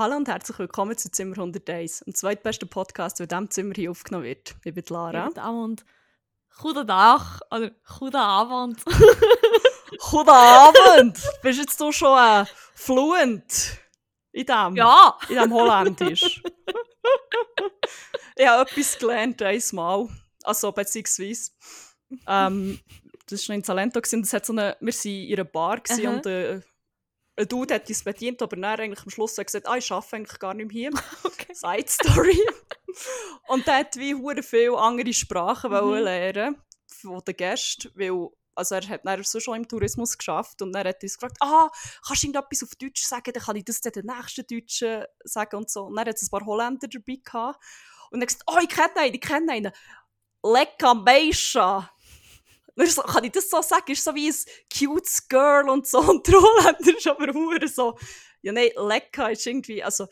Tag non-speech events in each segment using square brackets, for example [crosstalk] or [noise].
Hallo und herzlich willkommen zu Zimmer 101, dem zweitbesten Podcast, der in diesem Zimmer hier aufgenommen wird. Ich bin Lara. Guten Abend. Guten Tag oder guten Abend. [laughs] Guten Abend! Bist jetzt du schon äh, fluent in dem? Ja! In dem Holländisch? [laughs] ich habe etwas gelernt, einmal. Also, beziehungsweise. Ähm, das war in Salento. Das hat so eine, wir waren in einer Bar und äh, ein Dude hat uns bedient, aber dann eigentlich am Schluss hat gesagt, ah, ich arbeite eigentlich gar nicht mehr hier. [laughs] Okay. Side Story. [laughs] und der hat wie hure viele andere Sprachen wollen lernen von den Gästen, weil also er hat dann so schon im Tourismus geschafft und dann hat er uns gefragt, ah, kannst du irgendetwas auf Deutsch sagen, dann kann ich das dann den nächsten Deutschen sagen und so. Und dann hat es ein paar Holländer dabei gehabt und er hat gesagt, oh, ich kenne einen, ich kenne einen. Lecker So, kann ich das so sagen? Ist so wie ein cutes Girl und so. Und der Holländer ist aber hure so, ja nein, lecker ist irgendwie, also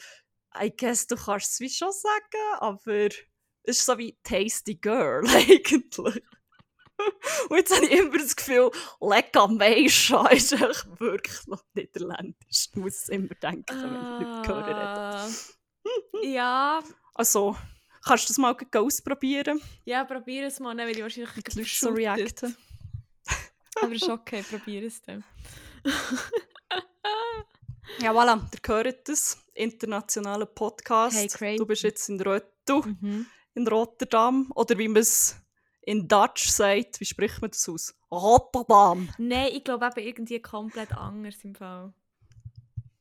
I guess du kannst es wie schon sagen, aber es ist so wie tasty girl [laughs] eigentlich. Und jetzt habe ich immer das Gefühl, lecker Meischa ist echt wirklich noch niederländisch. Ich muss immer denken, wenn ich Leute höre. Äh, ja, Also, kannst du das mal ausprobieren? ja, probier es mal, werde ich wahrscheinlich gleich Leute so reacten. [laughs] Aber ist okay, probier es dann. [laughs] Ja, voilà, ihr hört das. Internationaler Podcast. Hey, crazy. du bist jetzt in, Rot du, Mhm. in Rotterdam. Oder wie man es in Dutch sagt. Wie spricht man das aus? Rotterdam. Nein, ich glaube eben irgendwie komplett anders im Fall.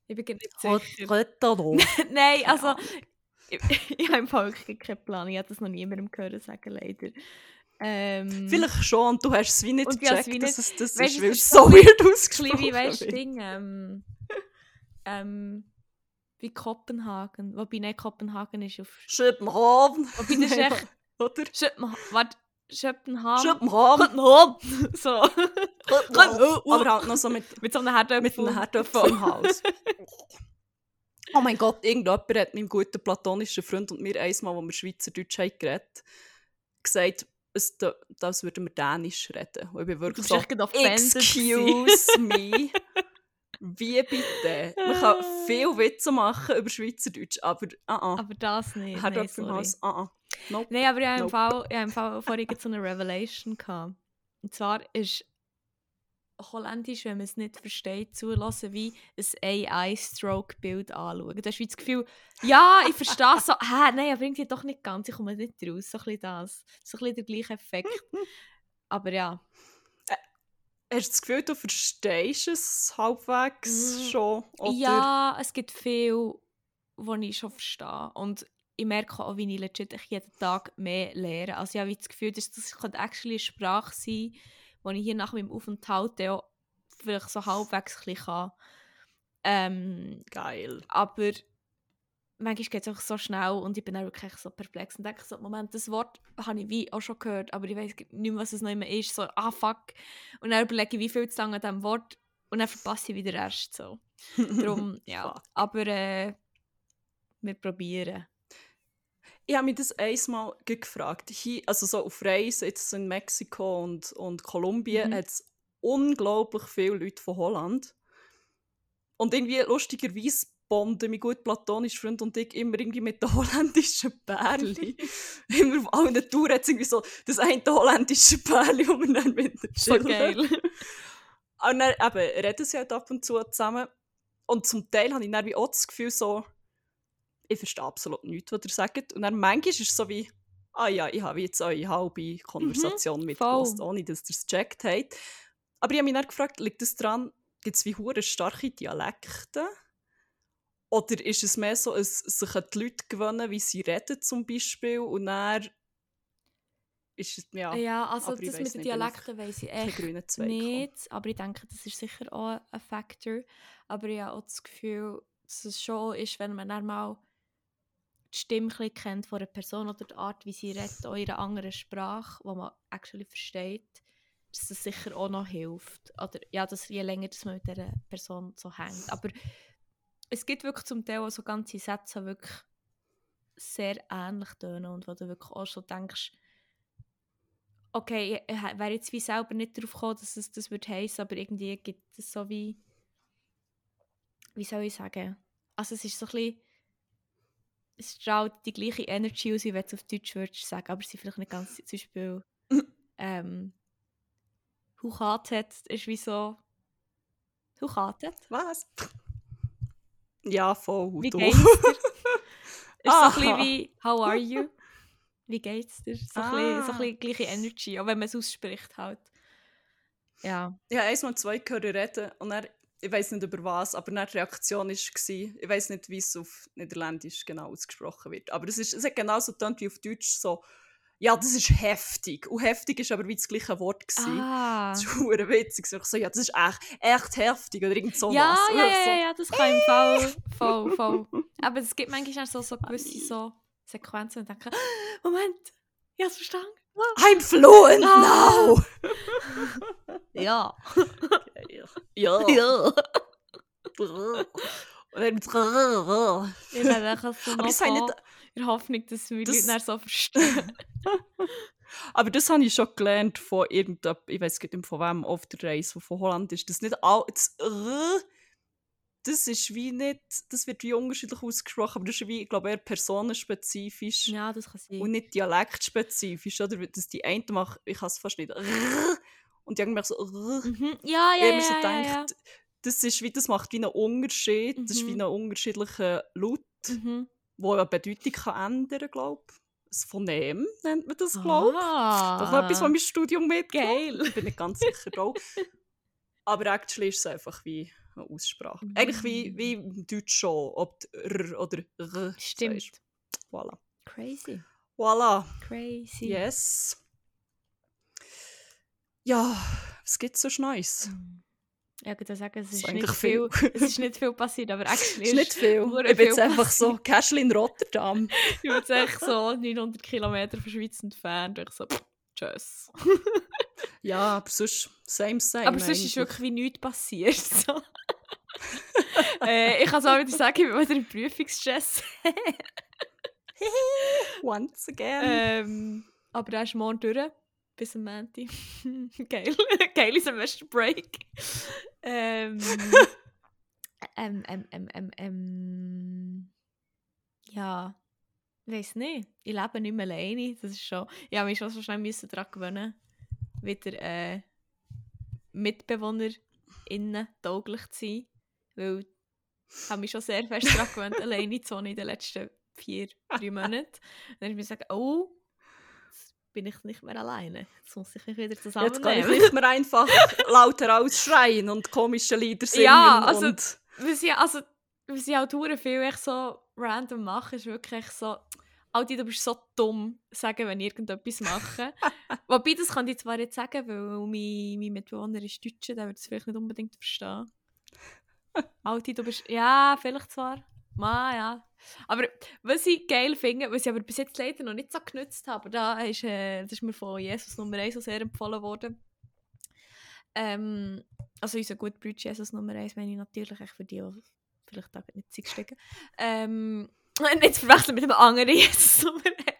Ich bin nicht sicher. Rotterdam. [laughs] Nein, also ich, [laughs] ich habe im Fall wirklich keinen Plan. Ich habe das noch niemandem gehört sagen, leider. Ähm, Vielleicht schon, und du hast es wie nicht gecheckt, wie dass nicht- es das Weißt ist, weil es so weird ausgesprochen wie, weißt du, wird. Ding, ähm, ähm, wie Kopenhagen. Wobei, nein, Kopenhagen ist auf... Schöpenhaven. Wobei, das ist [laughs] echt... Oder? Schöpenhagen. Warte, Schöpenhagen. Schöpenhagen. [laughs] so. Aber halt noch so mit, Mit so einem Herdöpfel. mit einem Herdöpfel im Haus. Oh mein Gott, irgendjemand hat meinem guten platonischen Freund und mir einmal, wo wir Schweizerdeutsch haben geredet gesagt, es, da- das würden wir Dänisch reden. Und ich bin wirklich so, excuse me. Wie bitte? Man kann viel Witze machen über Schweizerdeutsch, aber ah ah. Aber das nicht. Herdöpfel im sorry. Haus, ah ah. Nope. Nein, aber ich habe im Nope. Fall, ich habe im Fall vorhin so eine Revelation gehabt. Und zwar ist Holländisch, wenn man es nicht versteht, zulassen wie ein AI-Stroke-Bild anschauen. Du hast wie das Gefühl, ja, ich verstehe es so, [laughs] hä, nein, aber irgendwie doch nicht ganz, ich komme nicht raus. So ein bisschen das. So ein bisschen der gleiche Effekt. [laughs] aber ja. Hast du das Gefühl, du verstehst es halbwegs Mm, schon? Oder? Ja, es gibt viel, was ich schon verstehe. Und ich merke auch, wie ich legit jeden Tag mehr lerne. Also ich habe das Gefühl, dass das könnte actually eine Sprache sein, die ich hier nach meinem Aufenthalt auch vielleicht so halbwegs ein bisschen kann. Ähm, Geil. aber manchmal geht es auch so schnell und ich bin dann wirklich so perplex und denke so, Moment, das Wort habe ich wie auch schon gehört, aber ich weiß nicht mehr, was es noch immer ist. So, ah fuck. Und dann überlege ich, wie viel zu lange an diesem Wort und dann verpasse ich wieder erst so. [laughs] Darum, ja. Fuck. Aber äh, wir probieren. Ich habe mich das einmal gefragt. Hier, also so auf Reisen, jetzt in Mexiko und, und Kolumbien, Mhm. hat es unglaublich viele Leute von Holland. Und irgendwie lustigerweise bonden mein gut platonischer Freund und ich immer irgendwie mit den [laughs] holländischen Pärchen. [laughs] immer auf allen Touren hat es irgendwie so das eine holländische Pärchen, wo wir dann mit So geil. [laughs] Und dann eben, reden sie halt ab und zu zusammen. Und zum Teil habe ich dann auch das Gefühl, so, ich verstehe absolut nichts, was ihr sagt. Und dann manchmal ist es so wie, ah ja, ich habe jetzt eure halbe Konversation mitgelassen, ohne dass ihr es gecheckt habt. Aber ich habe mich dann gefragt, liegt es daran, gibt es wie hure starke Dialekte? Oder ist es mehr so, es sich an die Leute gewöhnen, wie sie reden zum Beispiel, und dann ist es, ja, Ja, also das weiss mit den Dialekten weiß ich echt nicht. Aber ich denke, das ist sicher auch ein Faktor. Aber ich habe auch das Gefühl, dass es schon ist, wenn man dann mal die Stimme kennt von einer Person oder die Art, wie sie redet, auch in einer anderen Sprache, die man actually versteht, dass das sicher auch noch hilft. Oder ja, dass je länger dass man mit dieser Person so hängt. Aber es gibt wirklich zum Teil auch so ganze Sätze, die wirklich sehr ähnlich tönen und wo du wirklich auch schon denkst, okay, ich wäre jetzt wie selber nicht darauf gekommen, dass es das würde heißen, aber irgendwie gibt es so wie, wie soll ich sagen, also es ist so ein bisschen es strahlt die gleiche Energy aus, wie wenn du es auf Deutsch würdest sagen, aber sie vielleicht nicht ganz, zum Beispiel, [laughs] ähm, Huchatet ist wie so, Huchatet? Was? Ja, voll. Wie geht's dir? [laughs] ist so ein bisschen Aha. wie, how are you? Wie geht's dir? So ein bisschen, so Ah. ein bisschen gleiche Energy, auch wenn man es ausspricht halt. Ja. Ich habe eins mal zwei gehört reden und dann, ich weiß nicht über was, aber dann die Reaktion war, ich weiß nicht, wie es auf Niederländisch genau ausgesprochen wird, aber es, ist, es hat genauso getönt wie auf Deutsch, so, ja, das ist heftig. Und heftig ist aber wie das gleiche Wort. Gewesen. Ah. Das ist verdammt witzig. Ich so, ja, das ist echt, echt heftig oder irgend so Ja, ja, so, ja, ja, das kann im Fall voll, voll. Aber es gibt manchmal so, so gewisse so Sequenzen und denke, [gasps] Moment, ich hab's verstanden. I'm fluent Ah. now! [laughs] Ja. [laughs] ja. [laughs] ja. Und dann mit Ich werde einfach so [laughs] Aber das habe ich von- nicht- in der Hoffnung, dass wir Das- Leute so verstehen. [laughs] Aber das habe ich schon gelernt von irgendeinem, ich weiß nicht von wem, auf der Reise, von Holland ist das nicht all, das, R, das ist wie nicht, das wird wie unterschiedlich ausgesprochen, aber das ist wie, ich glaube, eher personenspezifisch ja, das kann sein. und nicht dialektspezifisch, oder? Dass die einen machen, ich kann es fast nicht, und machen so. Mhm. Ja, ja, Ich ja, habe mir so ja, ja, gedacht, das, ist wie, das macht wie einen Unterschied, das ist wie Mhm. ein unterschiedlicher Laut. Mhm. der eine Bedeutung kann ändern, glaube ich. Das Phonem nennt man das, glaube ich. Ah. Das noch etwas, was mein Studium mit. Geil. Ich bin nicht ganz sicher auch. [laughs] Aber actually ist es einfach wie eine Aussprache. Eigentlich wie, wie im Deutsch schon, ob R oder R Stimmt. sagst. Voilà. Crazy. Voilà. Crazy. Yes. Ja, was gibt es so Neues? Mhm. Ja, ich würde sagen, es Das ist, ist nicht eigentlich viel, viel. es ist nicht viel passiert, aber [laughs] actually ist nicht viel. Ich bin viel jetzt einfach so casual in Rotterdam. [laughs] Ich bin jetzt echt so 900 Kilometer von Schweiz entfernt. Und ich so, pff, tschüss. Ja, aber sonst same, same. aber sonst ist eigentlich. wirklich wie nichts passiert. So. [laughs] äh, ich kann es auch wieder sagen, ich bin wieder im Prüfungsstress. Once again. ähm, aber er ist morgen durch. Bis am Montag. Geil. Geile Semesterbreak. ähm, ähm, ähm, ähm, ähm, ähm, ja, ich weiß nicht. Ich lebe nicht mehr alleine. Das ist schon. Habe mich schon so schnell müssen daran gewöhnen, wieder äh, MitbewohnerInnen tauglich zu sein. Weil ich habe mich schon sehr fest daran gewöhnt, alleine zu wohnen in den letzten [laughs] vier, drei Monaten. Und dann habe ich mir gesagt, oh, bin ich nicht mehr alleine. Jetzt muss ich mich wieder Jetzt kann ich zusammennehmen. nicht mehr einfach lauter ausschreien und komische Lieder singen. Ja, also- und was ich, also, was ich halt hure viel echt so random mache, ist wirklich so, Alti, du bist so dumm, sagen, wenn ich irgendetwas mache. [laughs] Wobei, das kann ich zwar jetzt sagen, weil mein, mein Mitbewohner ist Deutscher, der wird es vielleicht nicht unbedingt verstehen. [laughs] Alti, du bist, ja, vielleicht zwar, ma, ja. Aber was ich geil finde, was ich aber bis jetzt leider noch nicht so genützt habe, da ist, äh, das ist mir von Jesus Nummer 1 so sehr empfohlen worden. Ähm, also unser guter Bruder Jesus Nummer 1 meine ich natürlich echt für die, die vielleicht da nicht Zeit stecken. Ähm, [laughs] nicht zu verwechseln mit dem anderen Jesus Nummer 1.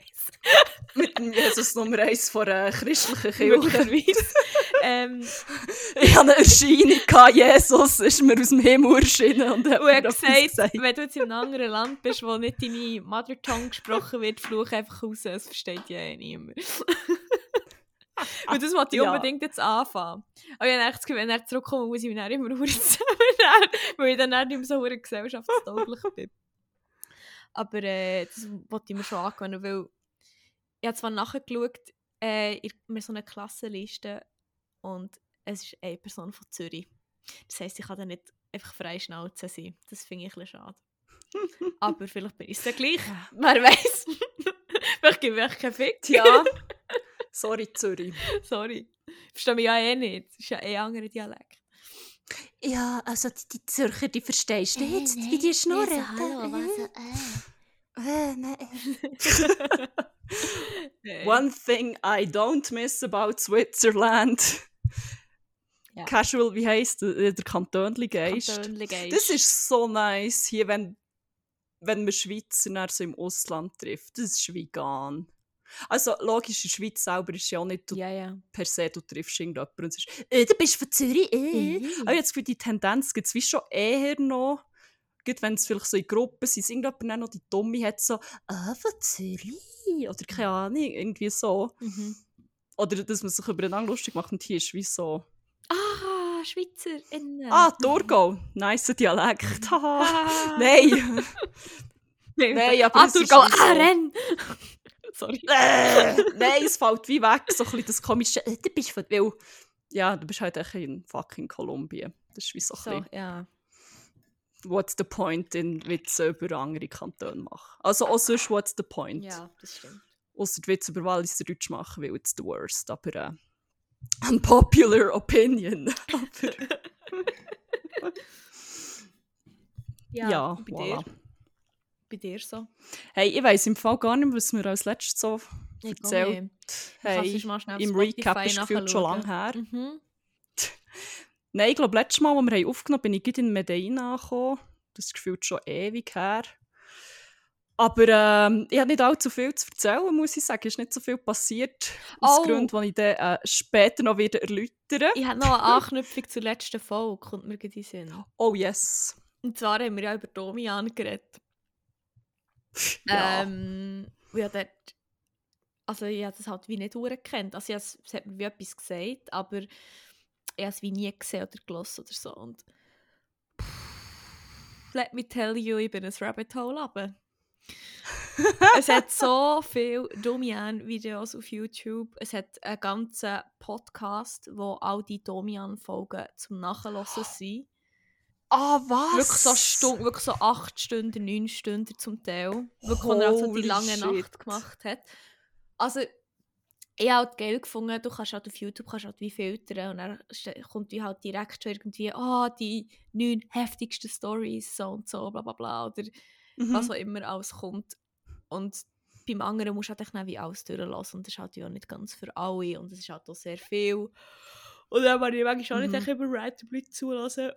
mit dem Jesus Nummer 1 von einer christlichen [laughs] Kirche. Ähm, [laughs] Ich hatte eine Erscheinung, gehabt, Jesus ist mir aus dem Himmel erschienen und hat und hat gesagt, wenn du jetzt in einem anderen Land bist, wo nicht deine Mother Tongue gesprochen wird, fluch einfach raus, es versteht ja eh niemand. Und das wollte ich Ja. unbedingt jetzt anfangen. Aber ich habe echt das wenn er zurückkommt, muss ich mich dann immer [laughs] zusammennehmen, weil ich dann nicht mehr so gesellschaftstauglich bin. Aber äh, das wollte ich mir schon angewöhnen, weil ich habe zwar nachgeschaut, äh, mir so eine Klassenliste und es ist eine Person von Zürich. Das heisst, ich kann dann nicht einfach frei Schnauze sein. Das finde ich ein bisschen schade. [laughs] Aber vielleicht bin ich es ja gleich. Wer weiß. [laughs] vielleicht gebe ich keinen Fick. Ja. Sorry, Zürich. Sorry. Verstehe mich ja eh nicht. Das ist ja eh ein anderer Dialekt. Ja, also die, die Zürcher, die verstehst du jetzt, wie die schnurren. Äh, nein. [laughs] Äh, One thing I don't miss about Switzerland. Ja. Casual, wie heisst der, der Kantönli Geist? Das ist so nice hier, wenn, wenn man Schweizer so im Ausland trifft. Das ist vegan. Also logisch, in der Schweiz selber ist ja auch nicht Ja, ja. per se, du triffst irgendjemanden und sagst, äh, du bist von Zürich, äh. Mhm. Aber jetzt für die Tendenz gibt es wie schon eher noch, gut, wenn es vielleicht so in Gruppen sind, irgendjemand dann noch die Dumme hat so, ah, von Zürich, oder keine Ahnung, irgendwie so. Mhm. Oder dass man sich übereinander lustig macht und hier ist wie so, Ah, SchweizerInnen. ah, Thurgau, nice Dialekt, [laughs] haha. Ah. Nein. [laughs] Nein, aber ah, Thurgau, wie so- ah, Renn! [laughs] Sorry. äh, nein, es fällt wie weg, so ein bisschen das komische, äh, du bist von, weil, ja, du bist halt echt in fucking Kolumbien. Das ist wie so, So, ein bisschen, ja. What's the point in Witze über andere Kantone machen. Also auch sonst, what's the point? Ja, das stimmt. Die Witze über Walliser Deutsch machen, weil it's the worst, aber äh, unpopular opinion. [laughs] aber, ja, bei voilà. dir? Bei dir so? Hey, ich weiss im Fall gar nicht, was mir als letztes so Ich erzählt Hey, Hey, im Recap ist gefühlt schon lange her. Mhm. [laughs] Nein, ich glaube, letztes Mal, als wir aufgenommen haben, bin ich gerade in Medellin angekommen. Das gefühlt schon ewig her. Aber ähm, ich habe nicht allzu viel zu erzählen, muss ich sagen. Es ist nicht so viel passiert. Aus Oh. Gründen, die ich dann äh, später noch wieder erläutern Ich habe noch eine Anknüpfung zur letzten Folge, kommt mir gerade in Sinn. Oh yes. Und zwar haben wir ja über Domian geredet. [laughs] Ja. Ähm, ja, dort, also ich habe das halt wie nicht gekannt. Also es es hat mir wie etwas gesagt, aber ich habe es wie nie gesehen oder gelesen oder so. Und let me tell you, ich bin ein Rabbit Hole runter. [laughs] es hat so viele Domian-Videos auf YouTube. Es hat einen ganzen Podcast, wo all die Domian-Folgen zum Nachhören [gasps] sind. Ah, was? Wirklich so, Stunden, wirklich so 8 Stunden, 9 Stunden zum Teil. Wirklich, wo er also die lange shit. Nacht gemacht hat. Also, ich habe halt geil gefunden, du kannst halt auf YouTube kannst halt wie filtern und dann kommt wie halt direkt schon irgendwie, ah, die neun heftigsten Stories, so und so, bla bla bla, oder Mhm. was auch immer alles kommt. Und beim anderen musst du halt dann wie alles durchlassen und das ist halt ja nicht ganz für alle und es ist halt auch sehr viel. Und dann will ich manchmal auch Mhm. nicht echt über random Leute zulassen.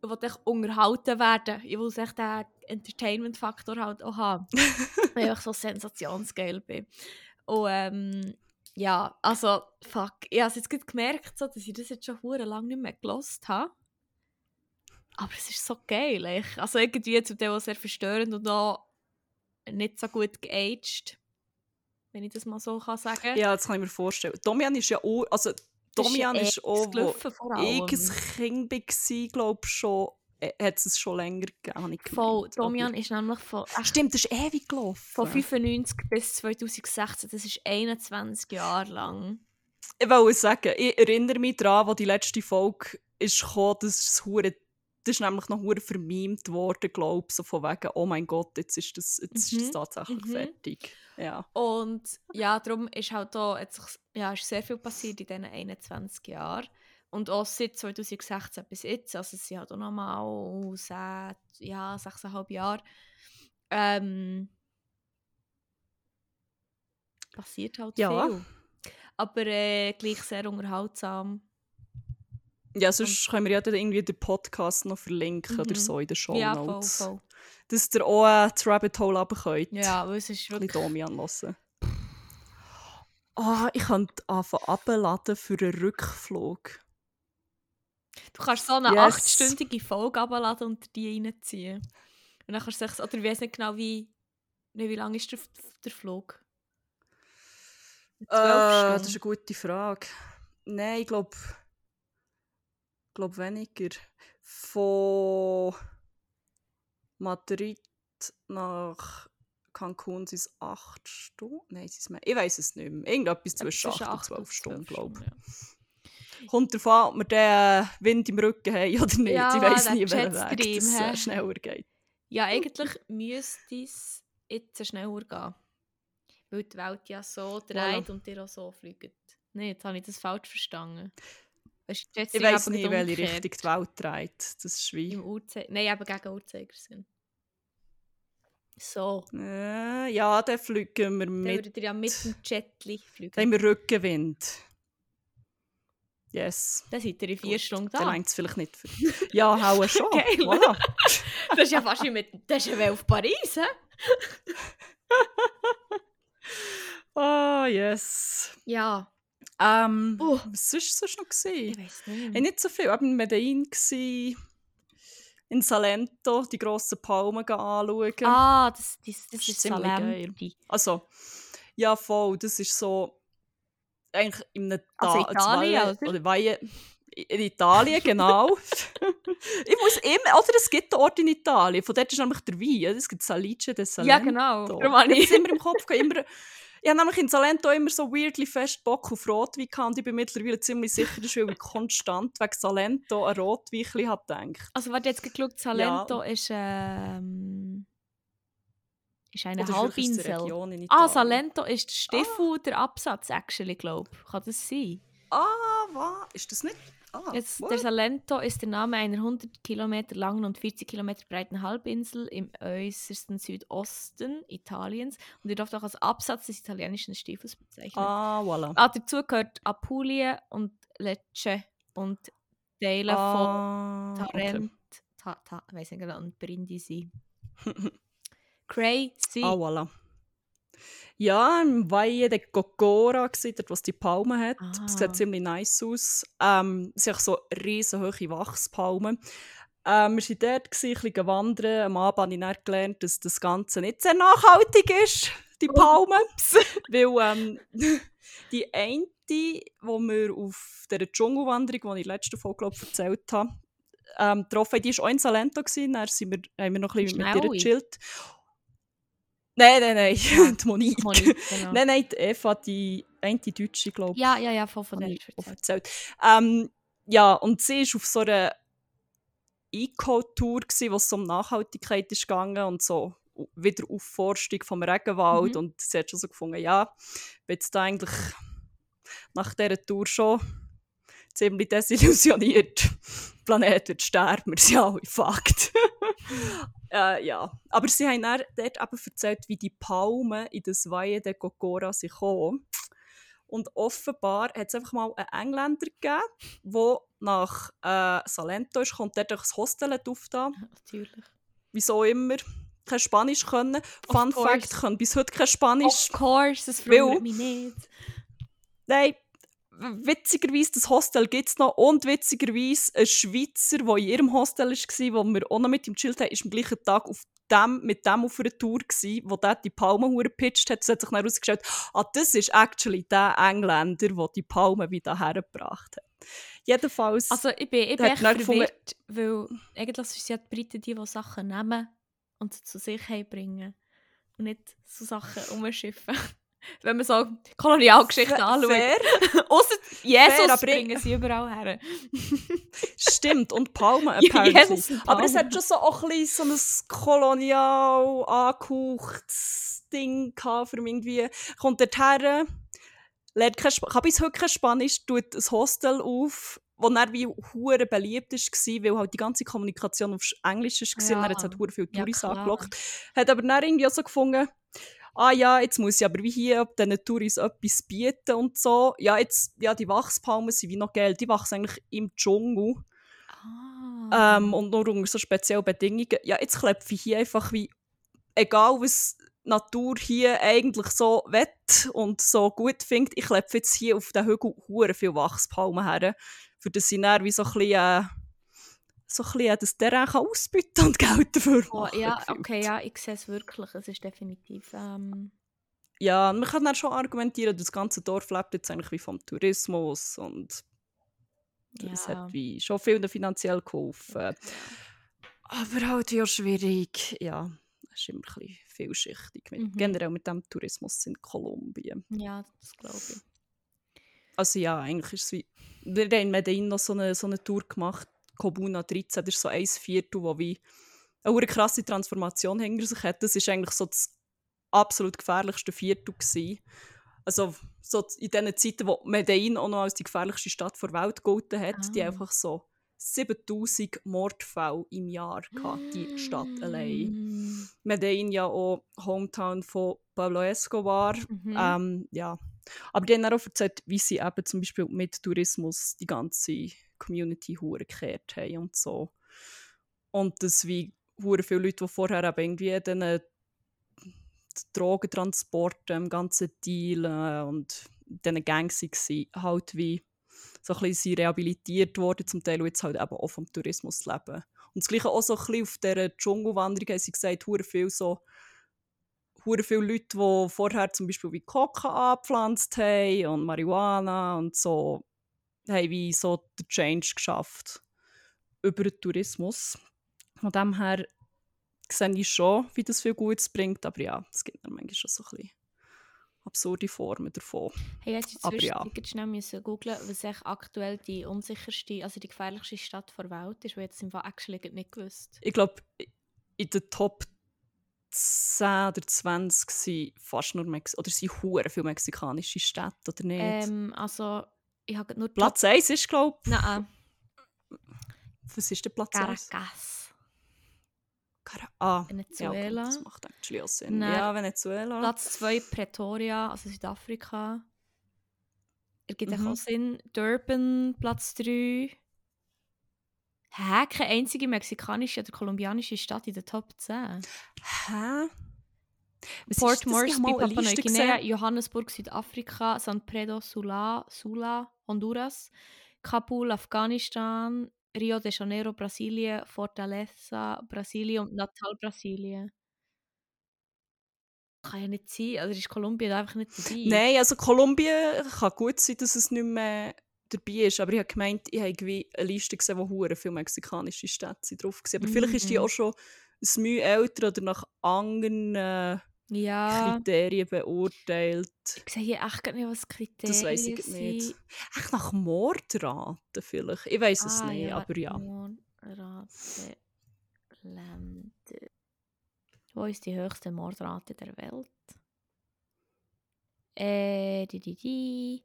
Ich will echt unterhalten werden. Ich will echt den Entertainment-Faktor halt auch haben. [laughs] weil ich so sensationsgeil bin. Und ähm, ja, also, fuck. Ich habe es jetzt gemerkt, so, dass ich das jetzt schon hure lange nicht mehr gelost habe. Aber es ist so geil. Ich, also irgendwie zum Teil auch sehr verstörend und auch nicht so gut geaged. Wenn ich das mal so kann sagen Ja, das kann ich mir vorstellen. Domian ist ja auch, also Domian ja ist auch, wo ich ein Kind war, glaube ich schon, hat es schon länger gegeben. Voll. Domian ist nämlich von, Ah, Stimmt, das ist ewig gelaufen. von 95 bis 2016. Das ist 21 Jahre lang. Ich wollte sagen, ich erinnere mich daran, wo die letzte Folge ist gekommen, das ist, hure, das ist nämlich noch hure vermiemt worden, glaube ich, so von wegen, oh mein Gott, jetzt ist das, jetzt ist Mhm, das tatsächlich mhm. fertig. Ja. Und ja, darum ist halt da jetzt, ja, ist sehr viel passiert in diesen 21 Jahren. Und auch seit 2016 bis jetzt, also es sind halt auch nochmal seit, ja, 6,5 Jahre, ähm, passiert halt Ja. viel. Aber äh, gleich sehr unterhaltsam. Ja, sonst können wir ja dann irgendwie den Podcast noch verlinken oder Mhm. so in den Show ja, voll, Notes. voll. Dass ihr auch äh, das Rabbit Hole runter könnt. Ja, weil es ist Ein wirklich... Domian hören. Ah, ich könnte anfangen abladen für einen Rückflug. Du kannst so eine Yes. achtstündige Folge abladen und die reinziehen. Und dann kannst du sagen, oder ich weiß nicht genau, wie, wie lang ist der, der Flug? Äh, das ist eine gute Frage. Nein, ich glaube. glaube weniger. Von Madrid nach Cancun sind es acht Stunden. Nein, sind es mehr. Ich weiß es nicht mehr. Irgendetwas zwischen Zwischen acht und acht zwölf Stunden, glaube ich. ja. Kommt davon an, ob wir den äh, Wind im Rücken haben oder nicht. Ja, ich weiß nie, welchen Weg hä? äh, schneller geht. Ja, eigentlich müsste es jetzt schneller gehen. Weil die Welt ja so dreht und ihr auch so fliegt. Nein, jetzt habe ich das falsch verstanden. Weißt Ich weiß nicht, in welche umgekehrt. Richtung die Welt dreht. Das ist wie. Im. Nein, eben gegen Uhrzeigersinn. So. Äh, ja, dann fliegen wir Dann mit. würdet ihr ja mit dem Jetli fliegen. Dann haben wir Rückenwind. Yes. Dann seid ihr in vier Gut, Stunden Dann da. längt es vielleicht nicht für. Ja, hauen [laughs] schon. Geil. Voilà. [laughs] Das ist ja fast wie mit... Das ist ja auf Paris, hä? [laughs] Ah, yes. Ja. Ähm, Uh. was war sonst noch? Ich Gewesen? weiß nicht. Hey, nicht so viel. Ich war in Medellin. Gewesen. in Salento die grossen Palmen anschauen. Ah, das, das, das, Das ist ist ziemlich geil. Salenti. Also, ja, voll. Das ist so. Eigentlich in einem Also Ta- Italien, Valle- oder? oder Valle, in Italien, genau. [laughs] ich muss immer. Oder es gibt einen Ort in Italien, von dort ist nämlich der Wein. Es gibt Salice de Salento. Ja, genau. Darum habe Ich immer im Kopf. Immer, ich habe nämlich in Salento immer so weirdly fest Bock auf Rotwein gehabt und ich bin mittlerweile ziemlich sicher, das ist, weil ich konstant wegen Salento an Rotwein habe gedacht. Also, warte, jetzt geschaut, Salento ist, ähm, ist eine Oder eine Halbinsel. In Ah. Salento ist der Stiefel, der Absatz, actually, glaube ich. Kann das sein? Ah, was? Ist das nicht? Ah, Jetzt, der Salento ist der Name einer 100 Kilometer langen und 40 Kilometer breiten Halbinsel im äußersten Südosten Italiens und wird oft auch als Absatz des italienischen Stiefels bezeichnet. Ah, voilà. Ah, dazu gehört Apulien und Lecce und Teile Ah, von Tarent, ta, ta, weiss nicht genau, und Brindisi. [laughs] Crazy. Ah, voilà. Ja, im Valle de Cocora, gewesen, dort, wo es die Palmen hat. Das Ah. sieht ziemlich nice aus. Ähm, es sind auch so riesen hohe Wachspalmen. Ähm, wir waren dort, gewesen, ein bisschen wandern. Am Abend habe ich dann gelernt, dass das Ganze nicht sehr nachhaltig ist, die Palmen. Weil ähm, [laughs] die eine, die wir auf dieser Dschungelwanderung, die ich letzte Folge glaub, erzählt habe, ähm, getroffen haben, die war auch in Salento. Gewesen. Dann sind wir, haben wir noch ein bisschen mit ihr gechillt. Nein, nein, nein, die [laughs] Monique. Monique, genau. Nein, nein, die Eva, die eine die Deutsche, glaube ich. Ja, ja, ja, von habe der erzählt. Ähm, ja, und sie war auf so einer Eco-Tour, wo es um Nachhaltigkeit ist gegangen und so Wiederaufforstung vom Regenwald. Mhm. Und sie hat schon so gefunden, ja, ich bin jetzt eigentlich nach dieser Tour schon ziemlich desillusioniert. [laughs] Planet wird sterben, wir sind alle fucked. äh, ja, aber sie haben dann dort eben erzählt, wie die Palmen in das Valle de Cocora sind gekommen. Und offenbar hat es einfach mal einen Engländer gegeben, der nach äh, Salento ist, kommt dort das Hostel hat aufgetan. Natürlich. Wieso immer. Kein Spanisch können. Fun. Fact, können bis heute kein Spanisch. Of course, das verwundert mich nicht. Nein, witzigerweise, das Hostel gibt es noch. Und witzigerweise, ein Schweizer, der in ihrem Hostel war, wo wir auch noch mit ihm chillt haben, ist am gleichen Tag auf dem, mit dem auf einer Tour gsi, wo der die Palmen gepitcht hat. Es hat sich dann herausgestellt, ah, das ist actually der Engländer, der die Palmen wieder hergebracht hat. Jedenfalls, Also ich bin, ich bin echt verwirrt, weil eigentlich sind ja die Briten die, die Sachen nehmen und sie zu sich bringen und nicht so Sachen umschiffen. Wenn man so Kolonialgeschichte [laughs] Fair- anschaut. Ausser Jesus Fair, bringen sie überall her. [laughs] stimmt, und Palmen [laughs] Ja, apparently. Jesus und Aber es Palmen. hat schon so auch ein bisschen so ein kolonial angehauchtes Ding gehabt, für mich irgendwie. Kommt dort her, lernt kein Sp kann bis heute kein Spanisch, tut ein Hostel auf, wo dann wie hure beliebt war, weil halt die ganze Kommunikation auf Englisch war Ja. und dann hat es halt hure viele Ja, Touris klar. angelockt. Hat aber dann irgendwie auch so gefunden, ah ja, jetzt muss ich aber wie hier ab diesen Touris etwas bieten und so. Ja, jetzt, ja, die Wachspalmen sind wie noch geil, die wachsen eigentlich im Dschungel. Ah. Ähm, und nur unter so speziellen Bedingungen. Ja, jetzt klepfe ich hier einfach wie, egal was Natur hier eigentlich so wett und so gut findet, ich klepfe jetzt hier auf den Hügel hure viel Wachspalmen her, für das ich dann wie so ein bisschen, äh, so ein bisschen das Terrain kann ausbieten und [laughs] Geld dafür Oh, machen. ja, gefühlt. okay, ja, ich sehe es wirklich. Es ist definitiv. Ähm, Ja, man kann dann schon argumentieren, das ganze Dorf lebt jetzt eigentlich wie vom Tourismus und das ja. hat wie schon vielen finanziell geholfen. Aber halt ja schwierig. Ja, es ist immer ein bisschen vielschichtig. Mit, Mhm. Generell mit dem Tourismus in Kolumbien. ja, das glaube ich. Also ja, eigentlich ist es wie... Wir haben in Medellin noch so eine, so eine Tour gemacht. Cobuna 13, das ist so ein Viertel, wo wie eine krasse Transformation hinter sich hat. Das ist eigentlich so das absolut gefährlichste Viertel gewesen. Also so in diesen Zeiten, wo Medellin auch noch als die gefährlichste Stadt der Welt gegolten hat, die Ah. einfach so 7000 Mordfälle im Jahr gehabt, die Stadt allein. Mm, Medellin ja auch Hometown von Pablo Escobar. mhm. Ähm, ja. Aber die haben auch erzählt, wie sie eben zum Beispiel mit Tourismus die ganze Community hure gekehrt haben und so. Und dass wie hure viele Leute, die vorher eben irgendwie diesen Drogentransporten, im ganzen Deal äh, und diesen Gangs waren, halt wie so ein bisschen rehabilitiert worden, zum Teil jetzt halt eben auch vom Tourismus leben. Und das Gleiche auch so ein bisschen auf dieser Dschungelwanderung haben sie gesagt, hure viel so hure viele Leute, die vorher zum Beispiel wie Coca angepflanzt haben und Marihuana und so, haben wie so den Change geschafft über den Tourismus. Von dem her sehe ich schon, wie das viel Gutes bringt, aber ja, es gibt dann manchmal schon so ein bisschen absurde Formen davon. Hey, hast du Aber zwischen ja. ja. schnell müssen googlen, was echt aktuell die unsicherste, also die gefährlichste Stadt der Welt ist, weil jetzt im Fall actually nicht gewusst. Ich glaube, in den Top 10 oder 20 sind fast nur Mex oder sind hure viele mexikanische Städte, oder nicht? Ähm, also, ich habe nur Platz 1 ist, glaube ich, Nein, was ist der Platz 1? Caracas. Cara ah, Venezuela. Ja, das macht actually auch Sinn. Nein. Ja, Venezuela. Platz 2 Pretoria, also Südafrika. Ergibt Mhm. auch Sinn. Durban, Platz 3. Hä? Keine einzige mexikanische oder kolumbianische Stadt in der Top 10. Hä? Was ist Port das? Ich Moresby, habe mal eine Papua Neuguinea. Johannesburg, Südafrika, San Pedro Sula, Sula, Honduras, Kabul, Afghanistan, Rio de Janeiro, Brasilien, Fortaleza, Brasilien und Natal, Brasilien. Kann ja nicht sein, also ist Kolumbien einfach nicht dabei. Nein, also Kolumbien kann gut sein, dass es nicht mehr dabei ist, aber ich habe gemeint, ich habe eine Liste gesehen, wo hure viele mexikanische Städte sind drauf waren. Aber vielleicht ist die Mhm. auch schon ein Mühe älter oder nach anderen äh, Ja, Kriterien beurteilt. ich sehe hier echt nicht, was Kriterien Das weiß ich nicht. sind. Echt nach Mordraten vielleicht. Ich weiß es Ah, nicht, ja, aber ja. Mordrate Länder. Wo ist die höchste Mordrate der Welt? Äh, die, die, die.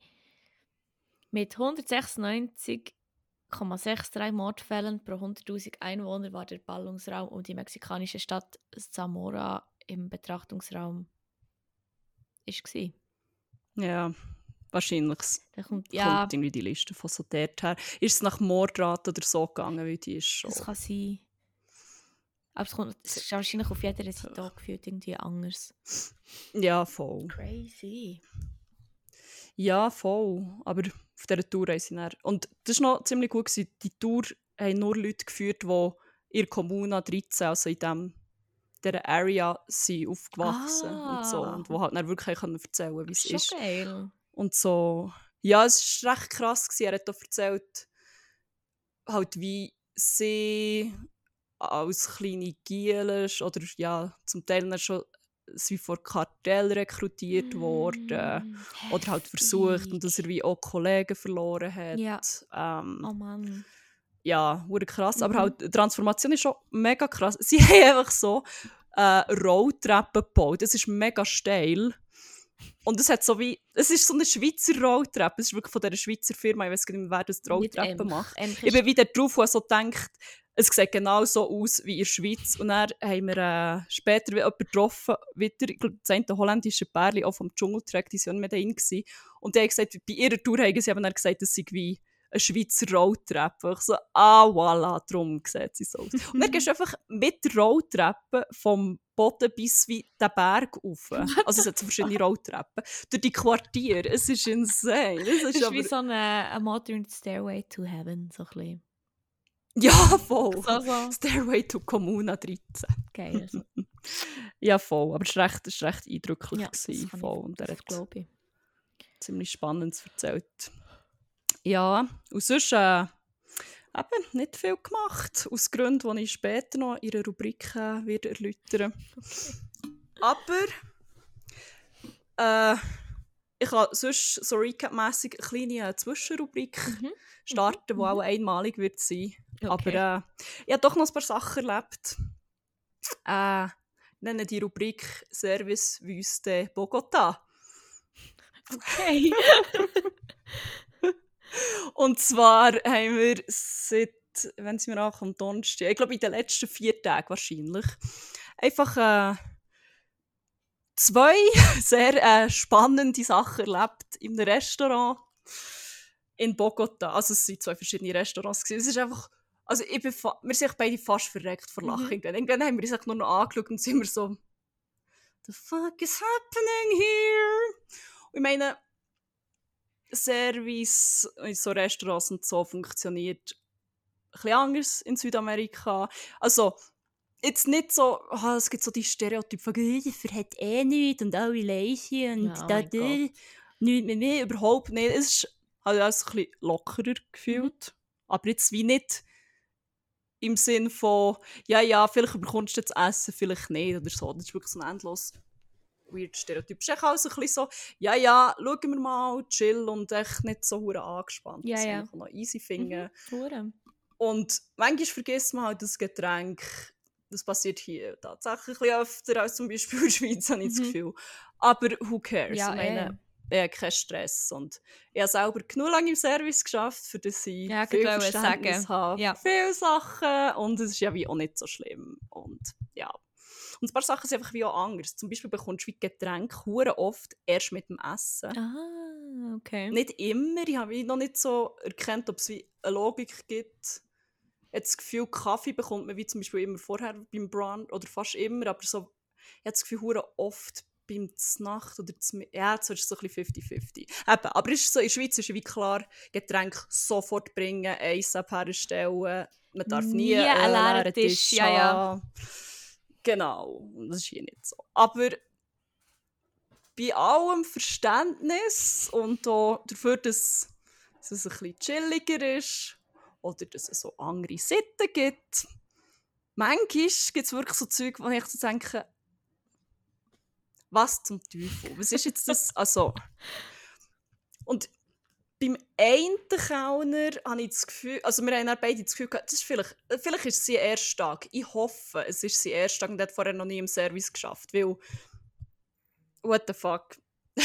Mit 196,63 Mordfällen pro 100.000 Einwohner war der Ballungsraum um die mexikanische Stadt Zamora im Betrachtungsraum. Ist gsi. Ja, wahrscheinlich. Da kommt, Ja. ja, Kommt irgendwie die Liste von so dort her. Ist es nach Mordraten oder so gegangen, weil die ist schon... das kann sein. Aber es, kommt, es ist wahrscheinlich auf jeder Seite auch gefühlt irgendwie anders. Ja, voll. Crazy. Ja, voll. Aber auf dieser Tour haben sie dann... Und das war noch ziemlich gut. Gewesen. Die Tour haben nur Leute geführt, die in der Kommuna 13, also in dem, dieser Area, sind aufgewachsen und so. Ah. Und die halt dann wirklich können erzählen wie es ist. geil. Und so... Ja, es war recht krass. Gewesen. Er hat auch erzählt, halt wie sie als kleine Gielen oder ja, zum Teil schon sie vor Kartell rekrutiert worden Mm, oder halt versucht und dass er wie auch Kollegen verloren hat. Ja. Ähm, Oh Mann. Ja, wurde krass. Aber Mhm. halt, die Transformation ist schon mega krass. Sie [laughs] haben einfach so äh, Rolltreppen gebaut. Das ist mega steil. Und es hat so wie, es ist so eine Schweizer Rolltreppe. Es ist wirklich von dieser Schweizer Firma, ich weiß gar nicht mehr, wer das die Nicht Rolltreppe macht. Ich bin wieder drauf und so gedacht, es sieht genau so aus wie in der Schweiz. Und dann haben wir äh, später wieder jemanden getroffen, wieder, ich glaube, das holländische Pärchen, auch vom Dschungeltrack, die waren mit ihnen. gewesen. Und die haben gesagt, bei ihrer Tour haben sie eben dann gesagt, das sei wie eine Schweizer Rolltreppe. Ich so, ah, voilà, darum sieht sie so aus. Und dann [laughs] gehst du einfach mit der Rolltreppe vom Boden bis wie den Berg rauf. Also es hat so verschiedene Rolltreppen. Durch die Quartiere. Es ist insane. Es ist ist aber... wie so eine, Modern Stairway to Heaven, so ein bisschen. Ja, voll. So, so. Stairway to Kommuna 13. Geil. So. [laughs] Ja, voll. Aber es war recht, es war recht eindrücklich. Ja, gewesen, voll. ich, Und er hat glaube ich. ziemlich Spannendes erzählt. Ja, und sonst äh, eben nicht viel gemacht. Aus Gründen, die ich später noch in einer Rubrik äh, werde erläutern Aber äh, ich kann sonst so recap-mässig eine kleine äh, Zwischenrubrik Mhm. starten, die mhm. auch einmalig wird sein. Aber Okay. äh, ich habe doch noch ein paar Sachen erlebt. Äh, nenne die Rubrik Service Wüste Bogota. Okay. [laughs] [laughs] Und zwar haben wir seit, wenn sie mir ankommt, Donnerstag, ich glaube in den letzten vier Tagen wahrscheinlich, einfach äh, zwei [laughs] sehr äh, spannende Sachen erlebt in einem Restaurant in Bogota. Also es sind zwei verschiedene Restaurants. Gewesen. Es ist einfach, also ich bin wir sind beide fast verreckt vor Lachen. Mhm. Irgendwann. Irgendwann haben wir uns nur noch angeschaut und sind wir so, the fuck is happening here? Und ich meine, Service in so Restaurants und so funktioniert ein bisschen anders in Südamerika. Also, jetzt nicht so, oh, es gibt so die Stereotypen von «Der hat eh nichts und alle leise und Ja, oh da da, nichts mit mir». Überhaupt nicht. Es ist halt alles ein bisschen lockerer gefühlt. Aber jetzt wie nicht im Sinn von «Ja, ja, vielleicht bekommst du jetzt Essen, vielleicht nicht» oder so. Das ist wirklich so ein endlos weird Stereotyp. Es ist echt alles ein bisschen so «Ja, ja, schauen wir mal, chill» und echt nicht so hure angespannt. Ja, Das ja. ich noch easy finden. Hure. Und manchmal vergisst man halt das Getränk. Das passiert hier tatsächlich ein bisschen öfter als zum Beispiel in der Schweiz, habe ich das Mhm. Gefühl. Aber who cares? Ja, ich meine, eh. ich habe keinen Stress. Und ich habe selber genug lange im Service geschafft, für das ich Ja, ich viel Verständnis sagen. habe. Ja. Viele Sachen. Und es ist ja wie auch nicht so schlimm. Und ja. Und ein paar Sachen sind einfach wie auch anders. Zum Beispiel bekommst du wie Getränke hure oft erst mit dem Essen. Ah, okay. Nicht immer. Ich habe noch nicht so erkannt, ob es wie eine Logik gibt. Jetzt das Gefühl, Kaffee bekommt man wie zum Beispiel immer vorher beim Brunch oder fast immer, aber so, ich habe das Gefühl, hure oft beim Znacht oder zum, ja, so ist es so ein bisschen 50-50. Eben, aber es ist so, in der Schweiz ist ja wie klar, Getränke sofort bringen, ASAP herstellen, man darf nie Nie einen leeren leeren Tisch, ja, ja. Genau, das ist hier nicht so. Aber bei allem Verständnis und auch dafür, dass, dass es ein bisschen chilliger ist oder dass es so andere Sitten gibt, manchmal gibt es wirklich so Zeug, wo ich so denke, was zum Teufel? Was ist jetzt das? Also, und beim einen Kellner habe ich das Gefühl, also wir haben beide das Gefühl gehabt, das ist vielleicht, vielleicht ist es sein erster Tag. Ich hoffe, es ist sein erster Tag und hat vorher noch nie im Service geschafft, weil what the fuck. [laughs]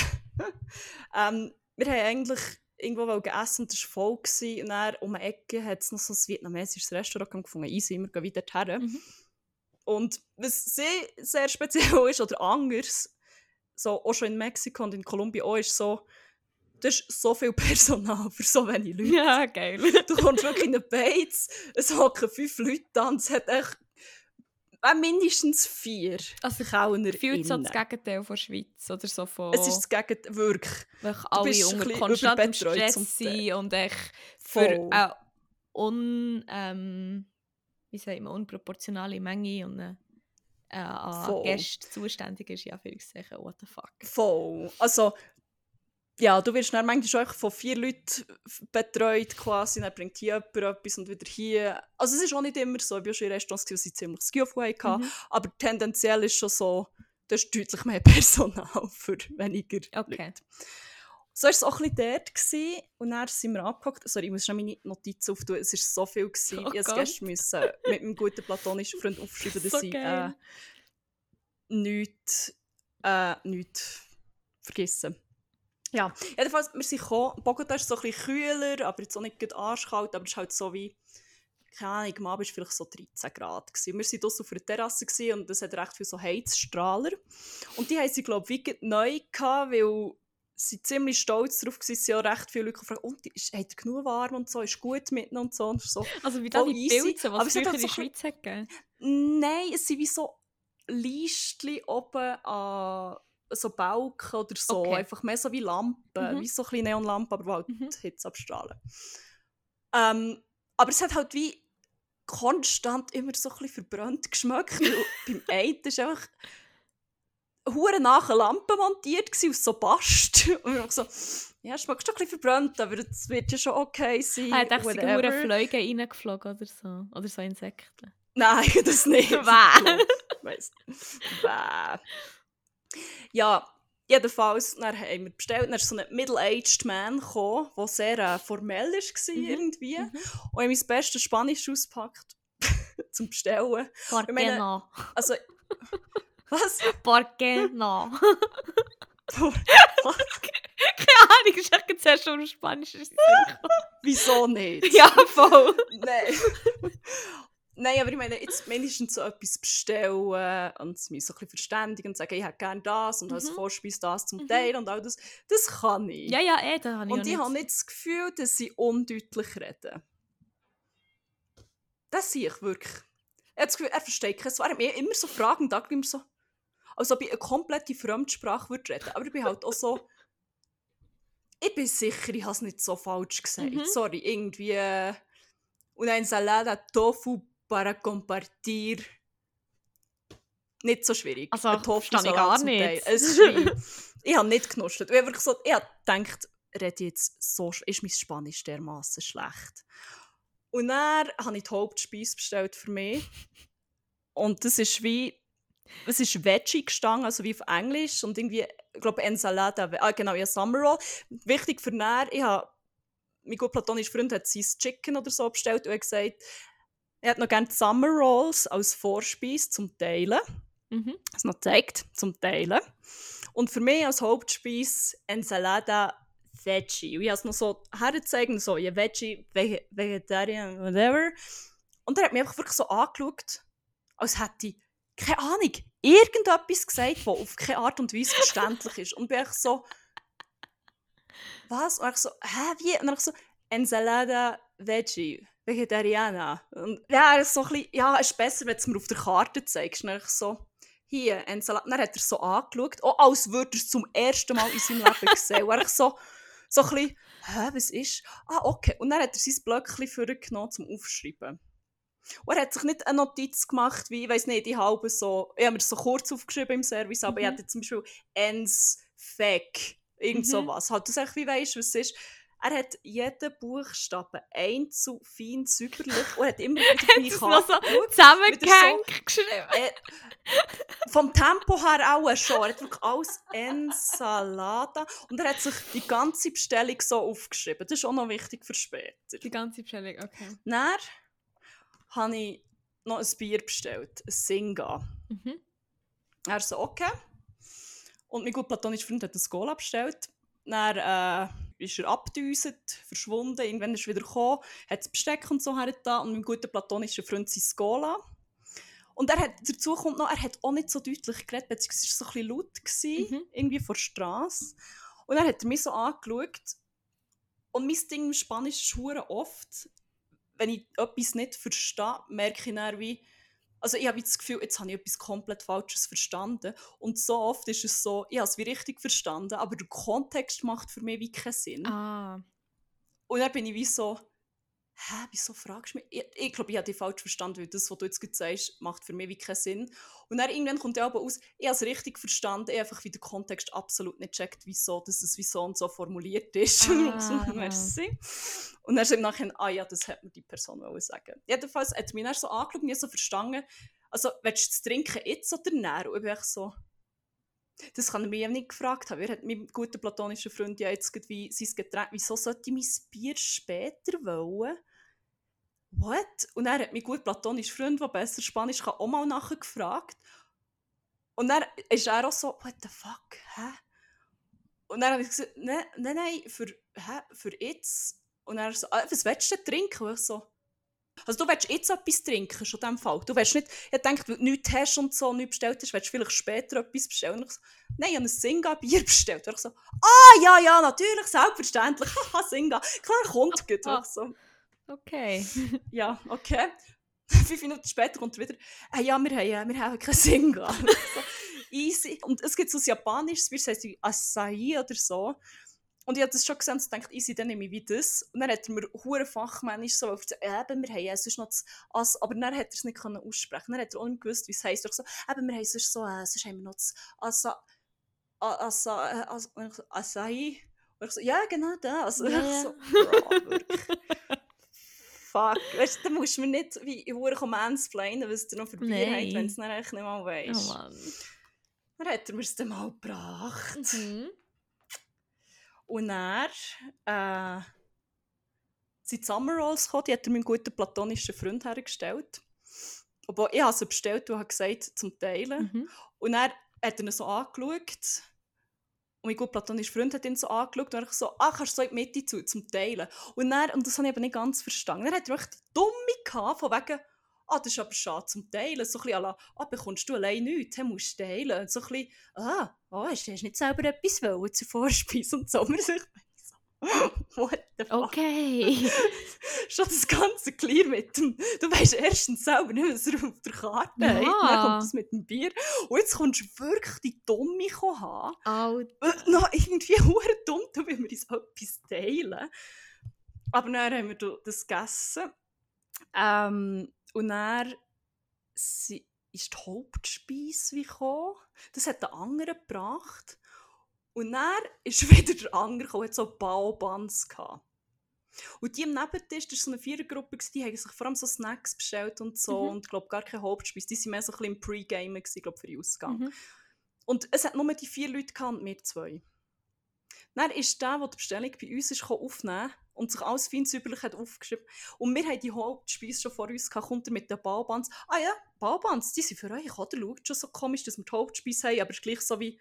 ähm, wir haben eigentlich irgendwo wollen essen und es war voll. Gewesen. Und dann um die Ecke hat es noch so ein vietnamesisches Restaurant gefunden. Easy, wir gehen wieder her. Mhm. Und was sehr, sehr speziell [laughs] ist, oder anders, so auch schon in Mexiko und in Kolumbien auch, ist so, da ist so viel [laughs] Personal für so wenig Leute. Ja, geil. Du kommst wirklich in den Beiz, es hocken fünf Leute an, es hat echt äh, mindestens vier Also, Kellner Fühlt so das Gegenteil von der Schweiz oder so von... Es ist das Gegenteil, wirklich. wirklich du alle unter konstantem Stress sind und echt für eine un... Ähm, wie sagt man, unproportionale Menge und eine, äh, an Voll. Gästen zuständig ist, ja, für sagen, what the fuck. Voll. Also, ja, du wirst dann manchmal schon von vier Leuten betreut quasi, dann bringt hier jemand etwas und wieder hier. Also es ist auch nicht immer so, ich war schon in Restaurants, die sie ziemlich das Gefühl hatten, Mhm. aber tendenziell ist schon so, da ist deutlich mehr [laughs] Personal für weniger Okay. Leute. So war es auch ein bisschen dort. Gewesen. Und dann sind wir abgehockt. Sorry, ich muss schon meine Notizen auftun. Es war so viel. Gewesen. Oh ich musste müssen mit meinem guten platonischen Freund aufschreiben, [laughs] dass So ich äh, nichts, äh, nichts vergessen. Ja, jedenfalls, wir sind gekommen. Bogota ist so ein bisschen kühler, aber jetzt auch nicht arschkalt, aber es ist halt so wie, keine Ahnung, am Abend war vielleicht so 13 Grad. Gewesen. Wir waren draussen auf einer Terrasse gewesen und es hat recht viele so Heizstrahler. Und die haben sie, glaube ich, wie neu gehabt, weil sie ziemlich stolz darauf waren, sie haben auch recht viele Leute gefragt, und, ist, hat er genug warm und so, ist gut mitten und so. Und so. Also wie da die easy, Pilze, was es früher halt in so der Schweiz hat gegeben. Nein, es sind wie so Listchen oben an so Balken oder so. Okay. Einfach mehr so wie Lampen. Mhm. Wie so ein bisschen Neonlampen, aber die halt Mhm. Hitze abstrahlen. Ähm, aber es hat halt wie konstant immer so ein bisschen verbrannt geschmeckt. weil [laughs] beim einen ist einfach hure nach eine Lampe montiert gsi aus so Bast. [laughs] Und ich so, ja, es schmeckt schon ein bisschen verbrannt, aber es wird ja schon okay sein. Ich dachte, es sind whatever. hure Fliegen reingeflogen oder so. Oder so Insekten. Nein, [laughs] das nicht. Bäh. Bäh. Ja, jedenfalls, dann haben wir bestellt, dann ist so ein middle-aged Man gekommen, der sehr äh, formell war Mhm. irgendwie. Mhm. Und ich mein bestes Spanisch ausgepackt [laughs] zum Bestellen. ¿Por Ich qué meine- no? Also, [laughs] was? ¿Por qué no? [laughs] Keine Ahnung, ich dachte zuerst schon Spanisch. ist. Wieso nicht? ja, voll. Nein. Nein, aber ich meine, jetzt mindestens so etwas bestellen und mich so ein bisschen verständigen und sagen, ich hätte gerne das und als Mhm. Vorspeise das zum Mhm. Teil und all das. Das kann ich. Ja, ja, eh, da habe ich und ich habe nicht das Gefühl, dass sie undeutlich reden. Das sehe ich wirklich. Er hat das Gefühl, er versteht Wort. Er hat mir immer so Fragen da, immer so, als ob ich eine komplette Fremdsprache würde reden. Aber ich bin halt auch so, ich bin sicher, ich habe es nicht so falsch gesagt. Mhm. Sorry, irgendwie. Äh, una ensalada tofu para compartir. Nicht so schwierig. Also, Ein ich gar nicht. Es ist ich habe nicht genuschelt. Ich habe so, ich habe gedacht, rede jetzt so, ist mein Spanisch dermaßen schlecht. Und dann habe ich die Hauptspeise bestellt für mich. Und das ist wie, es ist Veggie gestanden, also wie auf Englisch. Und irgendwie, ich glaube, Ensalada, ah genau, ja, Summer Roll. Wichtig für näher, ich habe, mein gut platonischer Freund hat sein Chicken oder so bestellt und er hat gesagt, er hat noch gerne Summer Rolls als Vorspeise zum Teilen. Mhm. Es noch gezeigt, zum Teilen. Und für mich als Hauptspeise Ensalada Veggie. Und ich habe es noch so hergezeigt, und so, ja, Veggie, Vege Vegetarian, whatever. Und er hat mich einfach wirklich so angeschaut, als hätte ich, keine Ahnung, irgendetwas gesagt, das auf keine Art und Weise verständlich ist. Und bin ich so, was? Und ich so, hä, wie? Und dann ich so, Ensalada Veggie, Vegetariana. Und ja, er ist so ein bisschen, ja, es ist besser, wenn du es mir auf der Karte zeigst. Und so, hier, Ensalada. Dann hat er so angeschaut, auch als würde er es zum ersten Mal in seinem Leben sehen. Und ich so, so ein bisschen, hä, was ist? Ah, okay. Und dann hat er sein Blöckchen vorgenommen zum Aufschreiben. Und er hat sich nicht eine Notiz gemacht, wie, ich weiß nicht, die halbe so, ich habe mir so kurz aufgeschrieben im Service, aber Mhm. ich hatte zum Beispiel Ens Fake, irgend Mhm. sowas. Halt, du sagst, wie weißt was es ist? Er hat jeden Buchstaben einzeln, fein, säuberlich und hat immer [laughs] wieder meine so Karte geschaut. zusammengehängt geschrieben? Äh, vom Tempo her auch schon. Er hat wirklich alles Ensalada. Und er hat sich die ganze Bestellung so aufgeschrieben. Das ist auch noch wichtig für später. Die ganze Bestellung, okay. Dann habe ich noch ein Bier bestellt. Ein Singa. Mhm. Er so, okay. Und mein gut platonischer Freund hat ein Cola bestellt. Dann äh, ist er abgedüset, verschwunden. Irgendwann ist er wieder gekommen, hat das Besteck und so hergetan. Und mein guter platonischer Freund sein Cola. Und er hat, dazu kommt noch, er hat auch nicht so deutlich geredet, beziehungsweise es war so ein bisschen laut, gewesen, Mhm. irgendwie vor der Straße. Und dann hat er mich so angeschaut. Und mein Ding im Spanisch ist oft, wenn ich etwas nicht verstehe, merke ich dann wie, also ich habe das Gefühl, jetzt habe ich etwas komplett Falsches verstanden. Und so oft ist es so, ich habe es wie richtig verstanden, aber der Kontext macht für mich wie keinen Sinn. Ah. Und dann bin ich wie so, hä, wieso fragst du mich? Ich, ich glaube, ich habe dich falsch verstanden, weil das, was du jetzt sagst, macht für mich wie keinen Sinn. Und dann irgendwann kommt ja aber aus, ich habe es richtig verstanden, ich einfach wie den Kontext absolut nicht checkt, wieso dass es wie so und so formuliert ist. [laughs] Ah. Merci. Und dann im Nachhinein, ah ja, das hat mir die Person wollen sagen. Jedenfalls hat mich dann so angeschaut und ich so verstanden, also, willst du das Trinken jetzt oder näher? Und ich so, das kann er mich eben nicht gefragt haben. Er hat mein guter platonischer Freund ja jetzt wie sein Getränk, wieso sollte ich mein Bier später wollen? What? Und er hat mein gut platonischer Freund, der besser Spanisch kann, auch mal nachher gefragt. Und dann ist er auch so, what the fuck, hä? Und dann habe ich gesagt, nein, nein, nein, für, hä, für jetzt. Und er so, ah, was willst du denn trinken? Und ich so, also du willst jetzt etwas trinken, schon in dem Fall. Du willst nicht, ich denke, weil du nichts hast und so, nichts bestellt hast, willst du vielleicht später etwas bestellen. Und ich so, nein, ich habe ein Singa-Bier [laughs] bestellt. Und ich so, ah, ja, ja, natürlich, selbstverständlich, [laughs] haha, Singa. Klar, kommt gut. Und ich so, Okay. [laughs] ja, okay. [laughs] Fünf Minuten später kommt er wieder, ah, ja, wir haben, wir haben keinen Singa. [laughs] so, easy. Und es gibt so ein japanisches Bier, das heisst wie Acai oder so. Und ich habe das schon gesehen und dachte, easy, dann nehme ich wie das. Und dann hat er mir hure fachmännisch so erzählt, eben, wir haben ja sonst noch das As, aber dann hat er es nicht können aussprechen. Dann hat er auch nicht gewusst, wie es heisst. Ich so, eben, wir haben sonst so, äh, sonst haben wir noch das Asa, Asa, äh, As, und ich so, ja, genau das. Und Ja, ich so, bro, wirklich. Fuck. Weißt du, dann musst du mir nicht wie in Hure mansplainen, was du noch für Bier habt, wenn es dann echt nicht mal Oh weißt. Mann. dann hat er mir es dann mal gebracht. Mhm. Und er äh, sind Summer Rolls gekommen, die hat er meinem guten platonischen Freund hergestellt. Aber ich habe sie bestellt und habe gesagt, zum Teilen. Mhm. Und er hat er so angeschaut. Und mein gut platonischer Freund hat ihn so angeschaut und ich so, ah, kannst du so in die Mitte zu, zum Teilen. Und, dann, und das habe ich aber nicht ganz verstanden. Dann hat er Dumme gehabt, von wegen, ah, das ist aber schade zum Teilen. So ein bisschen la, ah, bekommst du allein nichts, dann musst du teilen. Und so ein bisschen, ah, oh, hast du nicht selber etwas wollen zur Vorspeise und so. [laughs] Und [laughs] What the fuck? Okay. [laughs] Schon das ganze Clear mit dem. Du weißt erstens selber nicht, was er auf der Karte Ja. hat. Dann kommt das mit dem Bier. Und jetzt kommst du wirklich die Dumme haben. Alt. Äh, noch irgendwie [laughs] hure dumm, da will wir uns etwas teilen. Aber dann haben wir das gegessen. Ähm, und dann ist die Hauptspeise wie gekommen. Das hat der andere gebracht. Und dann ist [laughs] wieder der andere gekommen, hat so Baobans gehabt. Und die am Nebentisch, das war so eine Vierergruppe, die haben sich vor allem so Snacks bestellt und so. Mhm. Und glaube gar keine Hauptspeise. Die waren mehr so ein bisschen im Pre-Gamen, für den Ausgang. Mhm. Und es hat nur die vier Leute gehabt und wir zwei. Dann ist der, der die Bestellung bei uns ist, aufnehmen und sich alles fein säuberlich hat aufgeschrieben. Und wir haben die Hauptspeise schon vor uns gehabt, kommt er mit den Baubans. Ah ja, Baubans, die sind für euch, oder? Schaut schon so komisch, dass wir die Hauptspeise haben, aber es ist gleich so wie...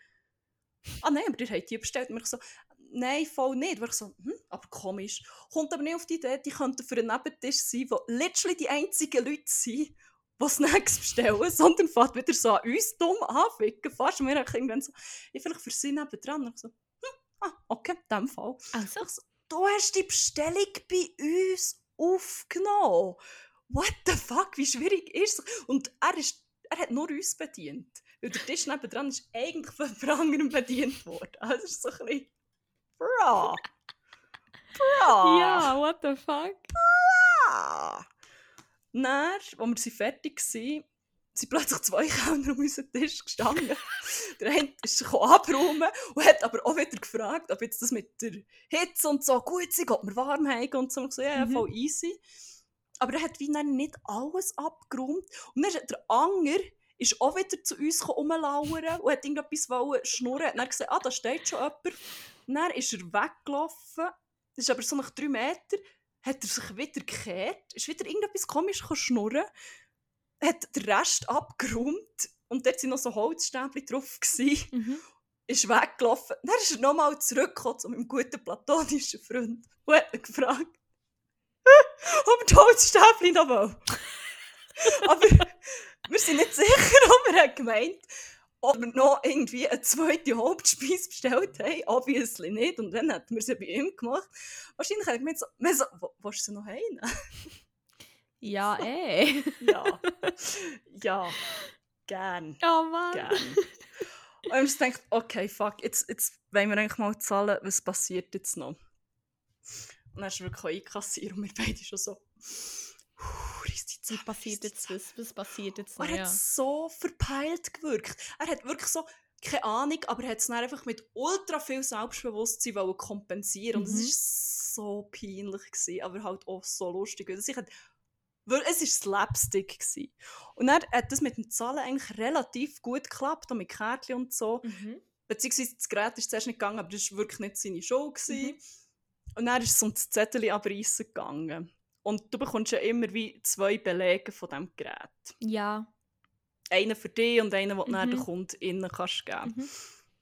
Ah nein, aber ihr habt die bestellt. Und ich so, nein, voll nicht. Und ich so, hm, aber komisch. Kommt aber nicht auf die Idee, die könnten für einen Nebentisch sein, wo literally die einzigen Leute sind, die Snacks bestellen, [laughs] sondern fährt wieder so an uns dumm anficken. Fast. Haben irgendwann so, ich vielleicht für sie nebendran. Und ich so, hm, ah, okay, in dem Fall. Also, Ich so, du hast die Bestellung bei uns aufgenommen. What the fuck, wie schwierig ist es? Und er, ist, er hat nur uns bedient. Weil der Tisch nebendran ist eigentlich [laughs] von jemand anderem bedient worden. Also es ist so ein bisschen... Bra! Bra! ja, what the fuck? Ah. Dann, als wir sie fertig waren, sind plötzlich zwei Kellner um unseren Tisch gestanden. [laughs] der eine ist abräumen und hat aber auch wieder gefragt, ob jetzt das mit der Hitze und so gut sei, ob wir warm haben und so. Und so, ja, Mhm. voll easy. Aber er hat wie dann nicht alles abgeräumt. Und dann ist der Anger ist auch wieder zu uns rumlauern und hat irgendetwas wollen schnurren. Und dann gesagt, ah, da steht schon jemand. Und dann ist er weggelaufen. Das ist aber so nach drei Metern hat er sich wieder gekehrt, ist wieder irgendetwas komisch schnurren, hat den Rest abgeräumt und dort waren noch so Holzstäbchen drauf, gewesen, Mhm. ist weggelaufen. Dann ist er nochmal zurückgekommen zu meinem guten platonischen Freund und hat ihn gefragt, [laughs] ob die Holzstäbchen noch will. [laughs] Aber wir sind nicht sicher, ob hat gemeint ob wir noch irgendwie eine zweite Hauptspeise bestellt haben. Obviously nicht. Und dann hätten wir sie bei ihm gemacht. Wahrscheinlich hat er gemeint, so, wir so "Wo- willst du sie noch heim? [laughs] Ja, eh. [laughs] ja. Ja. Gern. Oh Mann. Gern. Und ich gedacht, okay, fuck, jetzt, jetzt wollen wir eigentlich mal zahlen, was passiert jetzt noch? Und dann ist wirklich einkassiert und wir beide schon so, «Puh, reiss die Was passiert jetzt? Was, was passiert jetzt? Und er hat Ja. so verpeilt gewirkt. Er hat wirklich so, keine Ahnung, aber er hat es dann einfach mit ultra viel Selbstbewusstsein wollen kompensieren. Und Mhm. es war so peinlich, gewesen, aber halt auch so lustig. Also ich hat, es war Slapstick. Gewesen. Und er hat das mit dem Zahlen eigentlich relativ gut geklappt, auch mit Kärtchen und so. Mhm. Beziehungsweise das Gerät ist zuerst nicht gegangen, aber das war wirklich nicht seine Show. Gewesen. Mhm. Und dann ist es um das Zettel abreißen gegangen. Und du bekommst ja immer wie zwei Belege von diesem Gerät Ja. einen für dich und einen, den du Mhm. den Kunden innen kannst geben. Mhm.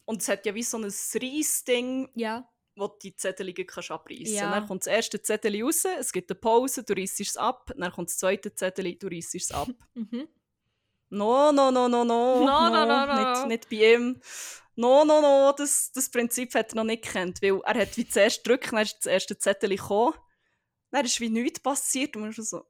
Und es hat ja wie so ein Reissding, Ja. wo du die Zettel kannst abreißen Ja. Dann kommt das erste Zettel raus, es gibt eine Pause, du reißt es ab, dann kommt das zweite Zettel, du reißt es ab. [laughs] Mhm. No, no, no, no, no. No, no, no, no. Nicht, nicht bei ihm. No, no, no, das, das Prinzip hat er noch nicht gekannt, weil er hat wie zuerst gedrückt, dann ist das erste Zettel gekommen, dann ist wie nichts passiert und man ist so,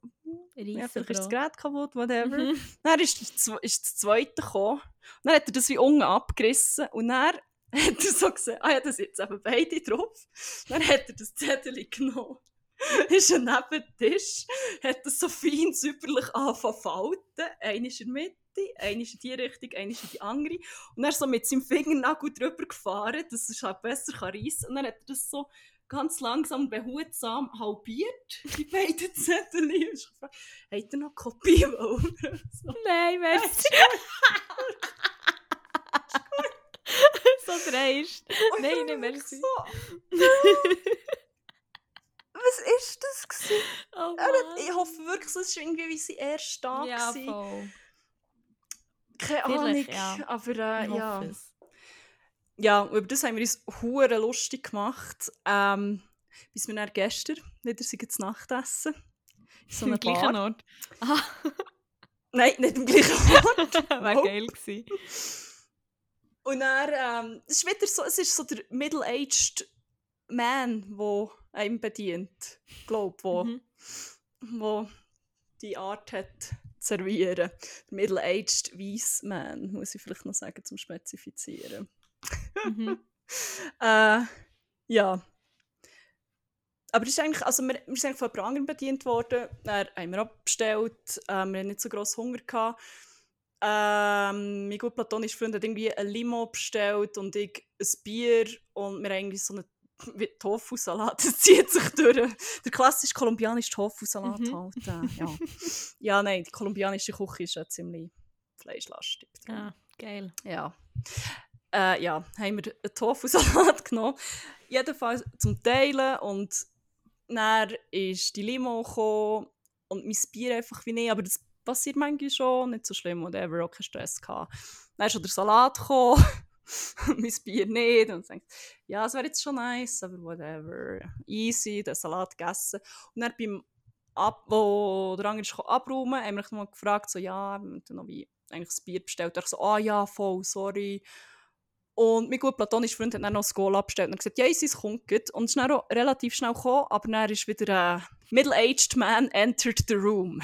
ja, vielleicht ist das Gerät kaputt, whatever. Mhm. Dann ist, das ist das zweite gekommen. Dann hat er das wie unten abgerissen. Und dann [laughs] hat er so gesagt, ah ja, da sind jetzt eben beide drauf. Dann hat er das Zettel genommen. [laughs] ist er neben dem Tisch, hat das so fein säuberlich angefangen falten. Einer ist in der Mitte, einer ist in die Richtung, einer ist in die andere. Und dann so mit seinem Fingernagel drüber gefahren, dass er es halt besser reissen kann. Und dann hat er das so ganz langsam behutsam halbiert, die beiden Zettel. Ich habe gefragt, hat er noch Kopie wollen? [laughs] so. Nein, merci. so dreist. Und Nein, ich nicht war merci. So, was ist das? Gewesen? Oh hat, ich hoffe wirklich, es war irgendwie wie sein erster Tag. Ja, voll. Keine Ahnung, ja. aber äh, ja. es. Ja, und über das haben wir uns hure lustig gemacht. Ähm, bis wir dann gestern wieder sind zu Nachtessen. In so [laughs] Am einer gleichen. Ort. Ah, Nein, nicht im gleichen [laughs] Ort. wäre Oh. geil gewesen. Und dann, ähm, es ist wieder so, es ist so der middle-aged Man, der einem bedient, glaube wo, Mhm. wo die Art hat zu servieren. Der Middle-aged Weiss Man, muss ich vielleicht noch sagen, zum Spezifizieren. Mhm. [laughs] Äh, ja. Aber ist eigentlich, also wir, wir sind eigentlich von jemand anderem bedient worden. Dann haben wir abbestellt. Ähm, wir hatten nicht so grossen Hunger. Gehabt. Ähm, mein gut platonischer Freund hat irgendwie ein Limo bestellt und ich ein Bier. Und wir haben irgendwie so einen [laughs] Tofu-Salat. [laughs] Das zieht sich durch. Der klassische kolumbianische Tofu-Salat Mhm. halt. Äh, ja. ja, nein, die kolumbianische Küche ist ja ziemlich fleischlastig. Ah, geil. Ja. Äh, ja, haben wir einen Tofu-Salat [laughs] genommen. Jedenfalls zum Teilen und dann ist die Limo gekommen und mein Bier einfach wie nicht, aber das passiert manchmal schon, nicht so schlimm, whatever, auch keinen Stress gehabt. Dann ist der Salat gekommen, [laughs] mein Bier nicht und dachte, ja, es wäre jetzt schon nice, aber whatever, easy, den Salat gegessen. Und dann beim Ab wo der andere gekommen, abräumen, haben wir noch mal gefragt, so, ja, wir haben noch wie eigentlich das Bier bestellt. Ich so, ah ja, voll, sorry. Und mein gut platonischer Freund hat dann noch das Goal abgestellt und gesagt, ja, es kommt gut. Und es ist dann relativ schnell gekommen, aber dann ist wieder ein middle-aged man entered the room.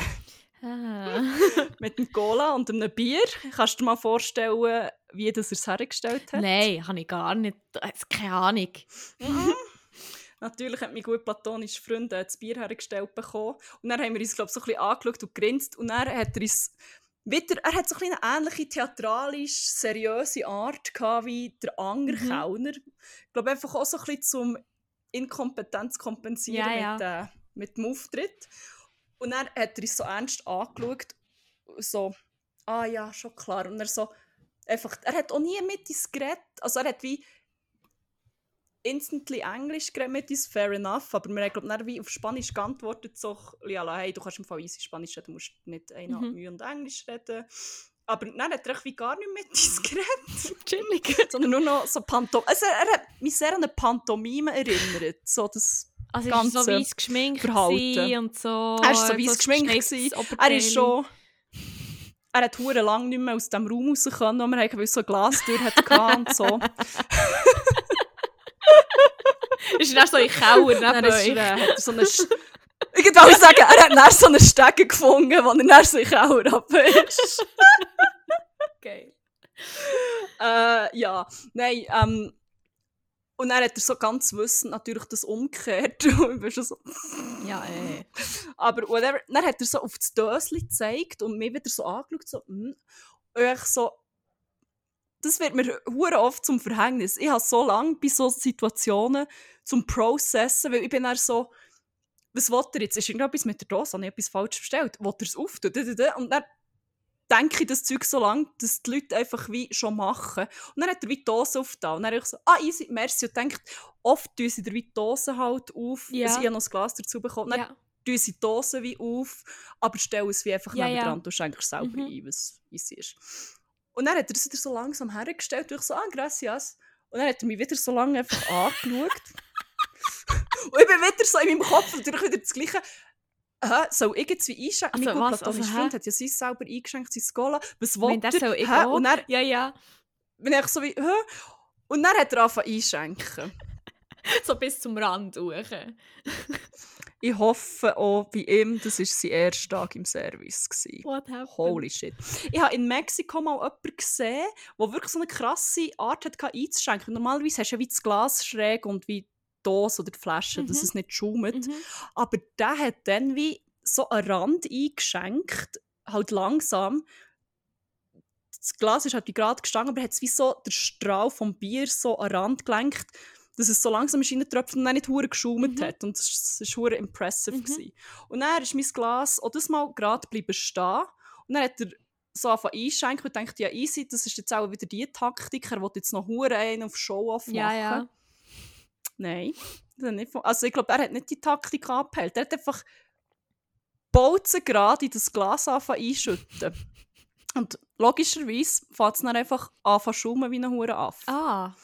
Ah. [laughs] Mit einem Cola und einem Bier. Kannst du dir mal vorstellen, wie das er es hergestellt hat? Nein, habe ich gar nicht. äh, Keine Ahnung. Mhm. [laughs] Natürlich hat mein gut platonischer Freund das Bier hergestellt bekommen. Und dann haben wir uns, glaube ich, so ein bisschen angeschaut und gegrinst. Und dann hat er uns wieder, er hat so eine ähnliche theatralisch seriöse Art gehabt wie der andere Mhm. Ich glaube einfach auch so ein bisschen zum Inkompetenz kompensieren Ja, Mit, äh, mit dem Auftritt. Und dann hat er uns so ernst angeschaut, so, ah ja, schon klar. Und er so, einfach, er hat auch nie mit uns geredet. Also er hat wie instantly Englisch geredet uns, fair enough, aber wir haben glaub, dann wie auf Spanisch geantwortet, so, ja, hey, du kannst im Fall easy Spanisch reden, du musst nicht einer Mhm. Mühe und Englisch reden. Aber dann hat er wie gar nicht mit uns [laughs] geredet, Chillig. [laughs] sondern nur noch so Pantom... Also er hat mich sehr an eine Pantomime erinnert, so das... Also er war so Ganze weiss geschminkt Verhalten. und so. Er ist so weiss geschminkt. Er ist schon... Er hat hure lang nicht mehr aus dem Raum raus können, wo wir so eine Glastür hatte und so. [laughs] äh, [laughs] hat [laughs] [laughs] er so eine... Sch- Ich wollte sagen, er hat dann so eine Stege gefunden, wo er dann sich auch ab ist. Äh, ja, nein, ähm... Und dann hat er so ganz wissend natürlich das umgekehrt. Und ich so... Ja, äh. Aber whatever. Dann hat er so auf das Dösli gezeigt und mir wieder so angeschaut, so, hm. Und ich so, das wird mir hure oft zum Verhängnis. Ich habe so lange bei so Situationen zum Processen, weil ich bin dann so, was will er jetzt? Ist irgendetwas mit der Dose? Habe ich etwas falsch bestellt? Will er es auftun? Und dann denke ich das Zeug so lange, dass die Leute einfach wie schon machen. Und dann hat er wie die Dose aufgetan. Und dann habe ich so, ah, easy, merci. Und denkt, oft tun sie wie die Dose halt auf. Ja. Also ich noch das Glas dazu bekommen. Dann ja. tun sie die Dose wie auf, aber stellen es wie einfach Ja, neben ja. dran. Du schenkst selber Mhm. ein, was easy ist. Und dann hat er es wieder so langsam hergestellt ich so, ah, gracias. Und dann hat er mich wieder so lange einfach angeschaut. [laughs] und ich bin wieder so in meinem Kopf natürlich wieder das Gleiche. Hä, soll ich jetzt wie einschenken? Also mein was? Also, platonischer hä? Freund hat ja sein selber eingeschenkt, sein Skola. Was Ich will meine, das soll ich auch. Und dann Ja, ja. bin ich so wie, hä? Und dann hat er angefangen einschenken. [laughs] So bis zum Rand hoch. Ich hoffe auch bei ihm, das war sein erster Tag im Service. Gewesen. What happened? Holy shit. Ich habe in Mexiko mal jemanden gesehen, der wirklich so eine krasse Art hatte, einzuschenken. Normalerweise hast du ja wie das Glas schräg und wie die Dose oder die Flasche, dass Mhm. es nicht schaumt. Mhm. Aber der hat dann wie so einen Rand eingeschenkt, halt langsam. Das Glas ist halt wie gerade gestanden, aber er hat es wie so der Strahl vom Bier so an den Rand gelenkt, dass es so langsam ist reingetröpft und dann nicht hure geschaumt Mhm. hat. Und das war hure impressive. Mhm. gewesen. Und dann ist mein Glas auch das Mal gerade bleiben stehen. Und dann hat er so angefangen einschenken und dachte, ja easy, das ist jetzt auch wieder die Taktik, er will jetzt noch hure einen auf Show-Off machen. Ja, ja. Nein, nicht also ich glaube, er hat nicht die Taktik angepeilt. Er hat einfach Bolzen gerade in das Glas anfangen einschütten. Und logischerweise fängt es dann einfach an zu schaumen wie ein Hure Affe. Ah.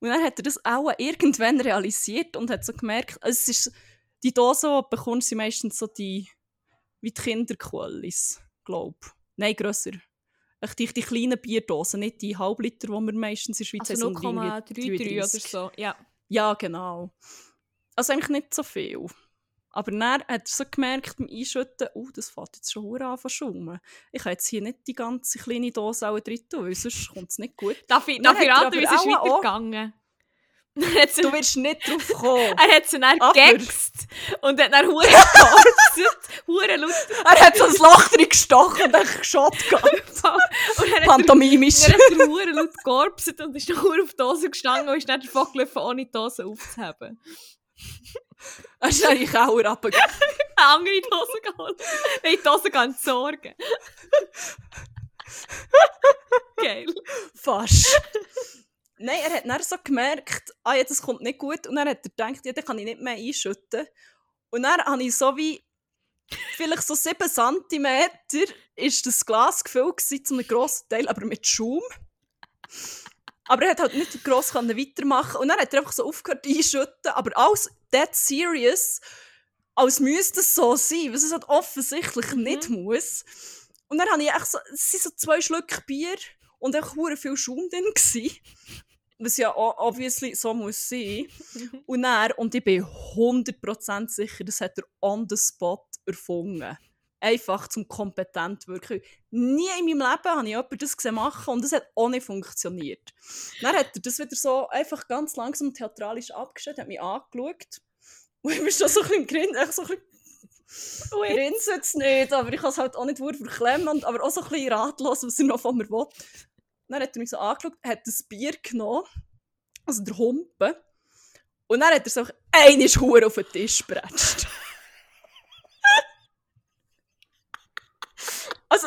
Und dann hat er das auch irgendwann realisiert und hat so gemerkt, es ist, die du bekommst, sind meistens so die, wie die Kinderqualis, glaube Nein, grösser. Die, die kleinen Bierdosen, nicht die Halbliter, die wir meistens in der Schweiz Also haben, sondern 0,33 irgendwie oder 33. so. Ja. Ja, genau. Also eigentlich nicht so viel. Aber dann hat er so gemerkt beim Einschütten, oh, das fängt jetzt schon hure an zu schaumen. Ich kann jetzt hier nicht die ganze kleine Dose auch drin tun, weil sonst kommt es nicht gut. Darf ich, Dann darf ich hat raten, wie es ist weitergegangen? Er Du wirst nicht drauf [laughs] kommen. er hat sie dann gegext und hat dann hure [laughs] hure er hat so ein Loch drin gestochen und dann Shotgun. [laughs] und Pantomimisch. er hat er hure laut gekorpset und ist dann auf die Dose gestanden und ist dann davon gelaufen, ohne die Dose aufzuheben. Er ist dann in den Keller runtergegangen. Andere Dose geholt. Nein, die Dose kann entsorgen. [laughs] Geil. Fast. [laughs] Nein, er hat dann so gemerkt, ah ja, das kommt nicht gut. Und dann hat er gedacht, ja, dann kann ich nicht mehr einschütten. Und dann habe ich so wie, vielleicht so 7 cm, ist das Glas gefüllt gewesen, zu einem grossen Teil, aber mit Schaum. Aber er hat halt nicht gross können weitermachen Und dann hat er einfach so aufgehört einschütten, aber alles dead serious, als müsste es so sein, was es halt offensichtlich nicht muss. Und dann habe ich echt so, es sind so zwei Schlücke Bier und echt hure viel Schaum drin gsi. Was ja obviously so muss sein. Und dann, und ich bin 100% sicher, das hat er on the spot erfunden. Einfach zum kompetent wirken. Nie in meinem Leben habe ich jemanden das gesehen machen und das hat auch nicht funktioniert. Dann hat er das wieder so einfach ganz langsam theatralisch abgestellt, hat mich angeschaut. [laughs] Und ich bin schon so ein bisschen im Grin, echt so ein bisschen grinsen jetzt nicht, aber ich kann es halt auch nicht verklemmen, und- aber auch so ein bisschen ratlos, was er noch von mir will. Dann hat er mich so angeschaut, hat das Bier genommen, also der Humpen, und dann hat er so eine Hure auf den Tisch gebratscht.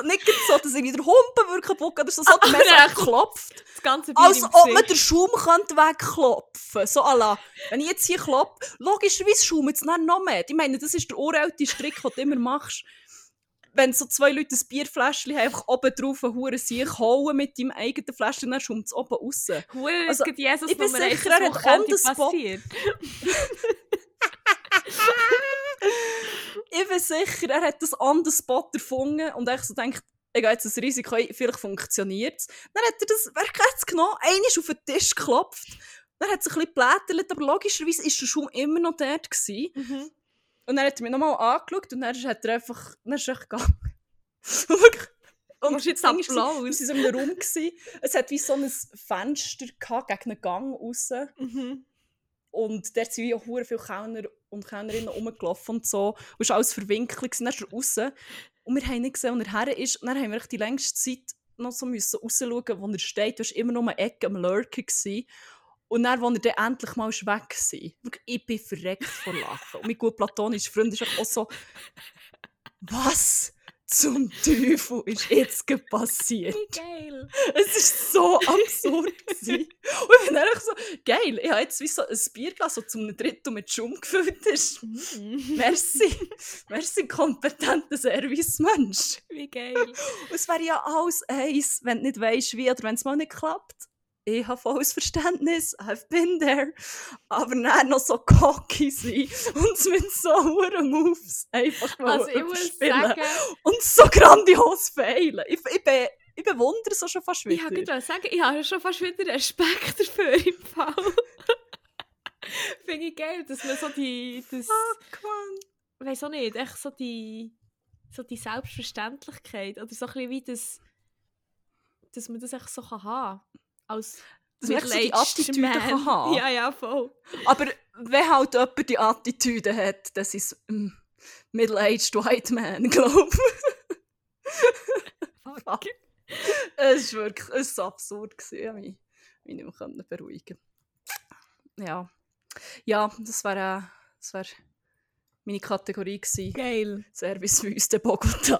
Nicht gerade so, dass irgendwie der Humpen wirklich kaputt oder so, sondern mehr Ah, so klopft. Das ganze Bier Als ob man den Schaum könnte wegklopfen So à la, wenn ich jetzt hier klopfe, logischerweise schaumt es dann noch mehr. Ich meine, das ist der uralte Strick, den du immer machst. Wenn so zwei Leute ein Bierfläschchen haben, einfach oben drauf einen Huren sich hauen mit deinem eigenen Fläschchen, dann schaumt es oben raus. Hure, Also, also, Jesus ich bin Nummer sicher, das er hat spot- passiert. [laughs] [laughs] Ich bin sicher, er hat das on the spot erfunden und ich so denkt, ich gehe jetzt ein Risiko ein, vielleicht funktioniert es. Dann hat er das Werkzettel genommen, einmal auf den Tisch geklopft, dann hat es ein bisschen geblättert, aber logischerweise ist der Schaum immer noch dort gewesen. Mhm. Und dann hat er mich nochmal angeschaut und dann hat er einfach, dann ist er gegangen. [laughs] Und du jetzt das Applaus? Wir waren in so einem Raum. Gewesen. Es hat wie so ein Fenster gehabt, gegen einen Gang raus. Mhm. Und dort sind wie auch viele Kellner und Kellnerinnen rumgelaufen und so. Und es war alles verwinkelt. Dann ist er raus. Und wir haben nicht gesehen, wo er her ist. Und dann haben wir die längste Zeit noch so müssen rausschauen, wo er steht. Du warst immer noch eine Ecke am Lurken. Gewesen. Und dann, als er dann endlich mal weg war, ich bin verreckt vor Lachen. Und mein gut platonischer Freund ist auch so, was zum Teufel ist jetzt passiert? Wie geil. Es war so absurd. gewesen. [laughs] Und ich bin einfach so, geil, ich habe jetzt wie so ein Bierglas, das zum Drittel mit Schaum gefüllt ist. Mhm. Merci. Merci, kompetenter Servicemensch. Wie geil. [laughs] Und es wäre ja alles eins, wenn du nicht weißt, wie oder wenn es mal nicht klappt. Ich habe volles Verständnis, I've been there. Aber dann noch so cocky sein und es mit so hohen Moves einfach mal Also ich überspielen. sagen, Und so grandios feilen. Ich, ich, be, ich bewundere es schon fast ich wieder. habe gerade sagen, ich habe schon fast wieder Respekt dafür im Fall. [laughs] Finde ich geil, dass man so die, das, Fuck, man. weiß auch nicht, echt so die, so die Selbstverständlichkeit oder so ein bisschen wie das, dass man das echt so kann haben als echt so die Attitüde man. kann haben. Ja, ja, voll. Aber wenn halt jemand die Attitüde hat, das ist ein middle-aged white man, [laughs] glaube ich. Fuck. Es war wirklich es war absurd. gewesen. Ich konnte mich, nicht mehr beruhigen. Ja. Ja, das wäre das wär meine Kategorie gewesen. Geil. Servicewüste Bogota.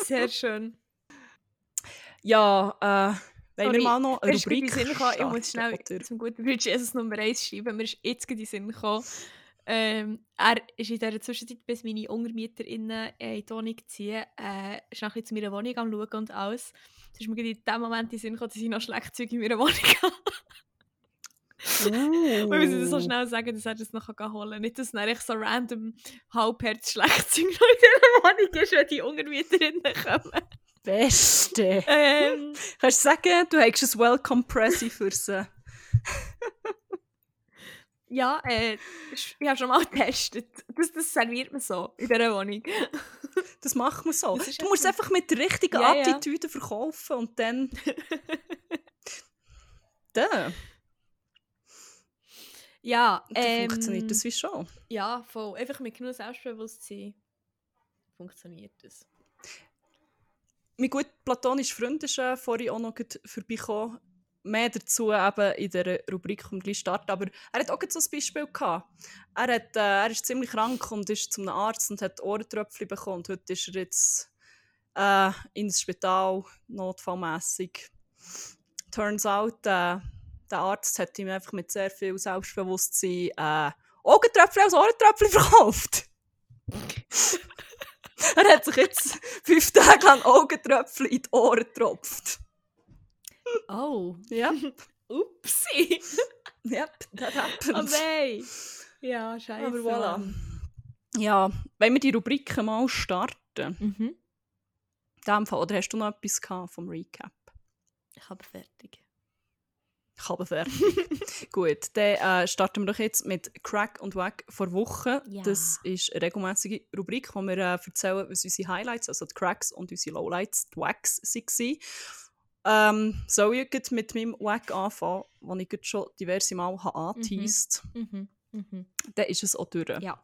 Sehr schön. Ja, äh, wollen wir mal noch eine Rubrik Sinn gekommen, ich muss schnell oder? zum guten Beispiel Jesus Nummer 1 schreiben. Mir ist jetzt gerade in den Sinn gekommen. Ähm, er ist in dieser Zwischenzeit, bis meine UntermieterInnen äh, in die Wohnung ziehen, äh, ist noch ein bisschen zu meiner Wohnung am Schauen und alles. Es ist mir gerade in dem Moment in den Sinn gekommen, dass ich noch Schlagzeuge in meiner Wohnung [laughs] habe. Uh. Wir müssen das so schnell sagen, dass er das noch holen kann. Nicht, dass dann so random halbherz Schlagzeug noch in dieser Wohnung ist, wenn die UntermieterInnen kommen. Beste. Ähm, [laughs] Kannst du sagen, du hast ein Welcome Pressy für sie? [laughs] Ja, äh, ich habe schon mal getestet. Das, das serviert man so in dieser Wohnung. [laughs] Das macht man so. Das Du musst es einfach- mit der richtigen Ja, ja. Attitüde verkaufen und dann... dann, ja, dann ähm, funktioniert das wie schon. Ja, voll. Einfach mit genug Selbstbewusstsein funktioniert das. Mein gut platonischer Freund ist äh, vorhin auch noch vorbeigekommen. Mehr dazu eben in dieser Rubrik vom gleich starten. Aber er hat auch so ein Beispiel gehabt. Er, hat, äh, er ist ziemlich krank und ist zum Arzt und hat Ohrentröpfchen bekommen. Und heute ist er jetzt äh, ins Spital, notfallmässig. Turns out, äh, der Arzt hat ihm einfach mit sehr viel Selbstbewusstsein äh, Augentröpfchen als Ohrentröpfchen [laughs] verkauft. [laughs] er hat sich jetzt fünf Tage lang Augentröpfchen in die Ohren getropft. Oh, Ja, [laughs] upsi. [laughs] yep, that oh happens. nein. Ja, scheiße. Aber voilà. Ja, wenn wir die Rubriken mal starten, Mhm. in dem Fall, oder hast du noch etwas vom Recap? Ich habe fertig. Ich habe fertig. [laughs] Gut, dann äh, starten wir doch jetzt mit Crack und Wack vor Wochen. Ja. Das ist eine regelmäßige Rubrik, wo wir äh, erzählen, was unsere Highlights, also die Cracks und unsere Lowlights, die Wacks waren. Ähm, soll ich jetzt mit meinem Wack anfangen, den ich jetzt schon diverse Mal habe angeteased Mhm. Mhm. dann ist es auch durch. Ja.